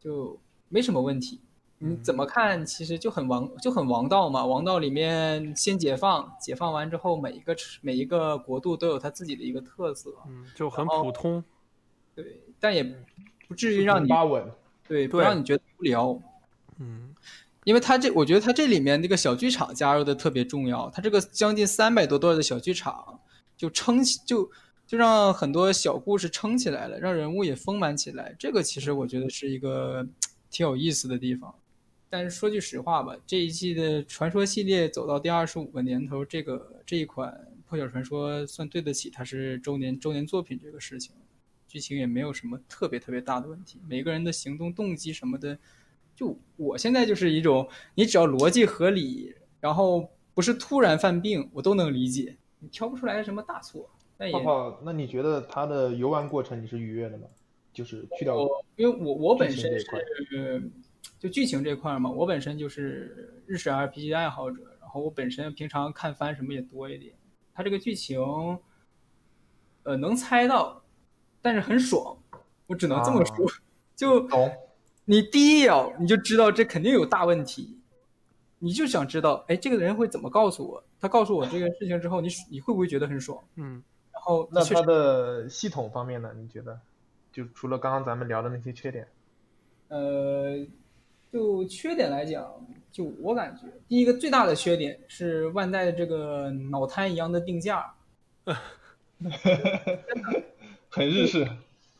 就没什么问题。你嗯怎么看，其实就很王就很王道嘛。王道里面先解放，解放完之后，每一个每一个国度都有它自己的一个特色，嗯，就很普通，对，但也不至于让你八稳，对不让你觉得无聊。嗯，因为它这，我觉得它这里面那个小剧场加入的特别重要。它这个将近三百多段的小剧场，就撑起，就就让很多小故事撑起来了，让人物也丰满起来。这个其实我觉得是一个挺有意思的地方。但是说句实话吧，这一季的传说系列走到第二十五个年头，这个这一款破晓传说算对得起它是周年周年作品这个事情。剧情也没有什么特别特别大的问题，每个人的行动动机什么的，就我现在就是一种，你只要逻辑合理，然后不是突然犯病，我都能理解，你挑不出来什么大错。泡泡，那你觉得它的游玩过程你是愉悦的吗？就是去掉我因为我我本身是就剧情这块儿嘛，我本身就是日式 RPG 的爱好者，然后我本身平常看番什么也多一点，它这个剧情，呃，能猜到，但是很爽，我只能这么说，就你第一眼你就知道这肯定有大问题，你就想知道，哎，这个人会怎么告诉我？他告诉我这个事情之后，你你会不会觉得很爽？嗯，然后那它的系统方面呢？你觉得？就除了刚刚咱们聊的那些缺点，呃，就缺点来讲，就我感觉，第一个最大的缺点是万代的这个脑瘫一样的定价。很日式。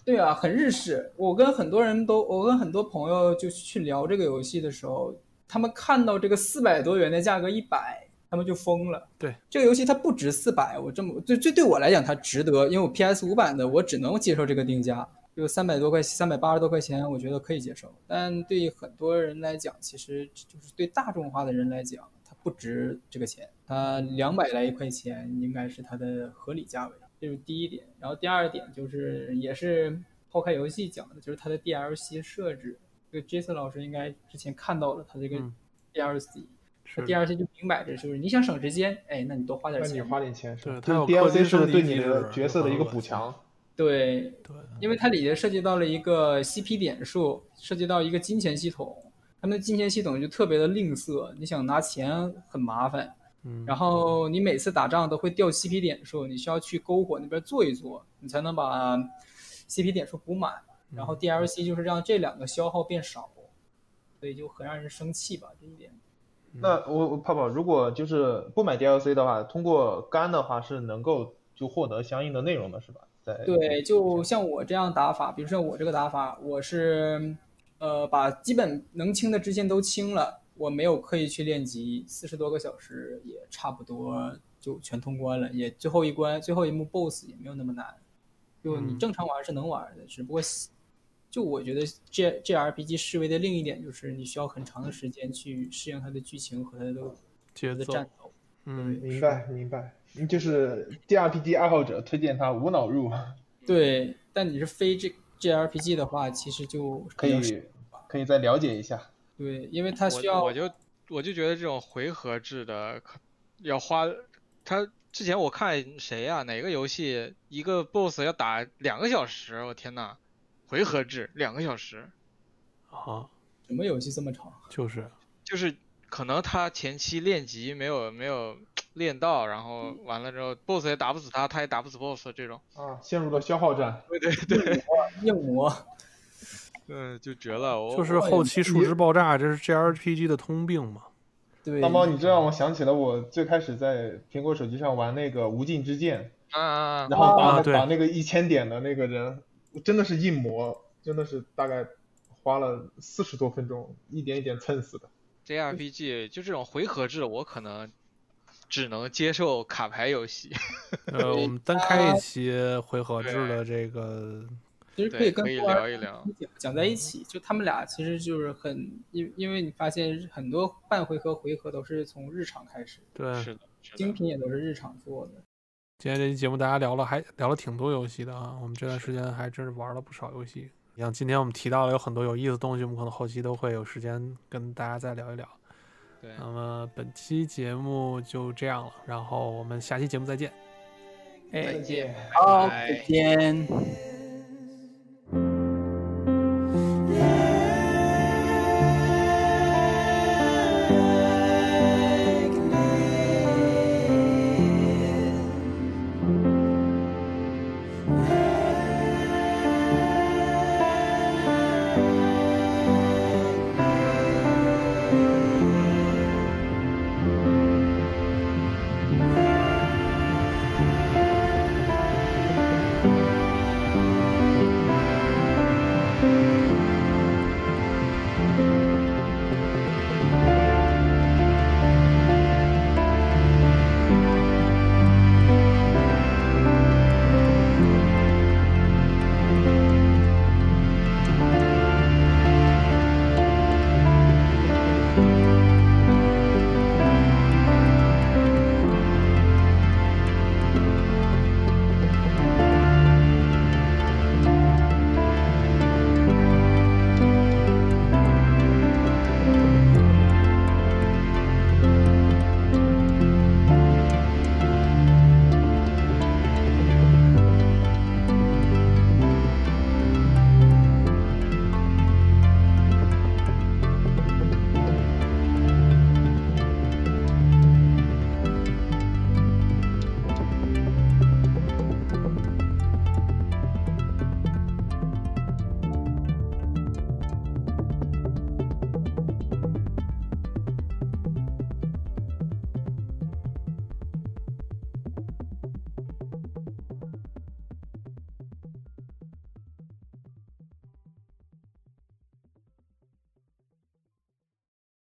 对啊，很日式。我跟很多人都，我跟很多朋友就去聊这个游戏的时候，他们看到这个四百多元的价格一百，他们就疯了。对，这个游戏它不值四百，我这么对对对我来讲它值得，因为我 PS 五版的我只能接受这个定价，就三百多块，三百八十多块钱，我觉得可以接受。但对很多人来讲，其实就是对大众化的人来讲，它不值这个钱。它两百来一块钱应该是它的合理价位，这是第一点。然后第二点就是也是抛开游戏讲的，就是它的 DLC 设置。这个 Jason 老师应该之前看到了它这个嗯 DLC，、是的 DLC 就明摆着就是你想省时间，哎，那你多花点那你钱。花点钱是它就是 DLC 金是对你的角色的一个补强。对，对，因为它里面涉及到了一个 CP 点数，涉及到一个金钱系统，他们的金钱系统就特别的吝啬，你想拿钱很麻烦，嗯，然后你每次打仗都会掉 CP 点数，你需要去篝火那边坐一坐，你才能把 CP 点数补满。然后 DLC 就是让这两个消耗变少，所以就很让人生气吧这一点。那我我泡泡，如果就是不买 DLC 的话，通过肝的话是能够就获得相应的内容的，是吧？在对，就像我这样打法，比如说我这个打法，我是呃把基本能清的支线都清了，我没有刻意去练级，四十多个小时也差不多就全通关了，也最后一关最后一幕 BOSS 也没有那么难，就你嗯正常玩是能玩的，只不过就我觉得这这 RPG 示威的另一点就是你需要很长的时间去适应它的剧情和它的角色战，斗。嗯，明白明白，就是 G R P G 爱好者推荐它无脑入，对，但你是非这 G R P G 的话，其实就可以可以再了解一下。对，因为它需要我我就我就觉得这种回合制的要花，他之前我看谁呀、哪个游戏一个 BOSS 要打两个小时，我天呐，回合制两个小时，啊，什么游戏这么长？就是就是可能他前期练级没有没有练到，然后完了之后 BOSS 也打不死他，他也打不死 BOSS 这种，啊，陷入了消耗战。对对对，硬磨，嗯，就绝了，我就是后期数值爆炸，这是 JRPG 的通病嘛。对，大猫，你这让我想起了我最开始在苹果手机上玩那个《无尽之剑啊啊啊》，然后把、啊对打那个一千点的那个人，真的是硬磨，真的是大概花了四十多分钟，一点一点蹭死的。JRPG 就这种回合制，我可能只能接受卡牌游戏。呃，我们单开一期回合制的这个，其实可以对可以跟聊一聊讲讲在一起，就他们俩其实就是很，因因为你发现很多半回合、回合都是从日常开始，对，是的，精。品也都是日常做的。今天这期节目大家聊了，还聊了挺多游戏的啊。我们这段时间还真是玩了不少游戏。像今天我们提到了有很多有意思的东西，我们可能后期都会有时间跟大家再聊一聊。对，那么本期节目就这样了，然后我们下期节目再见。哎，见。好，再见。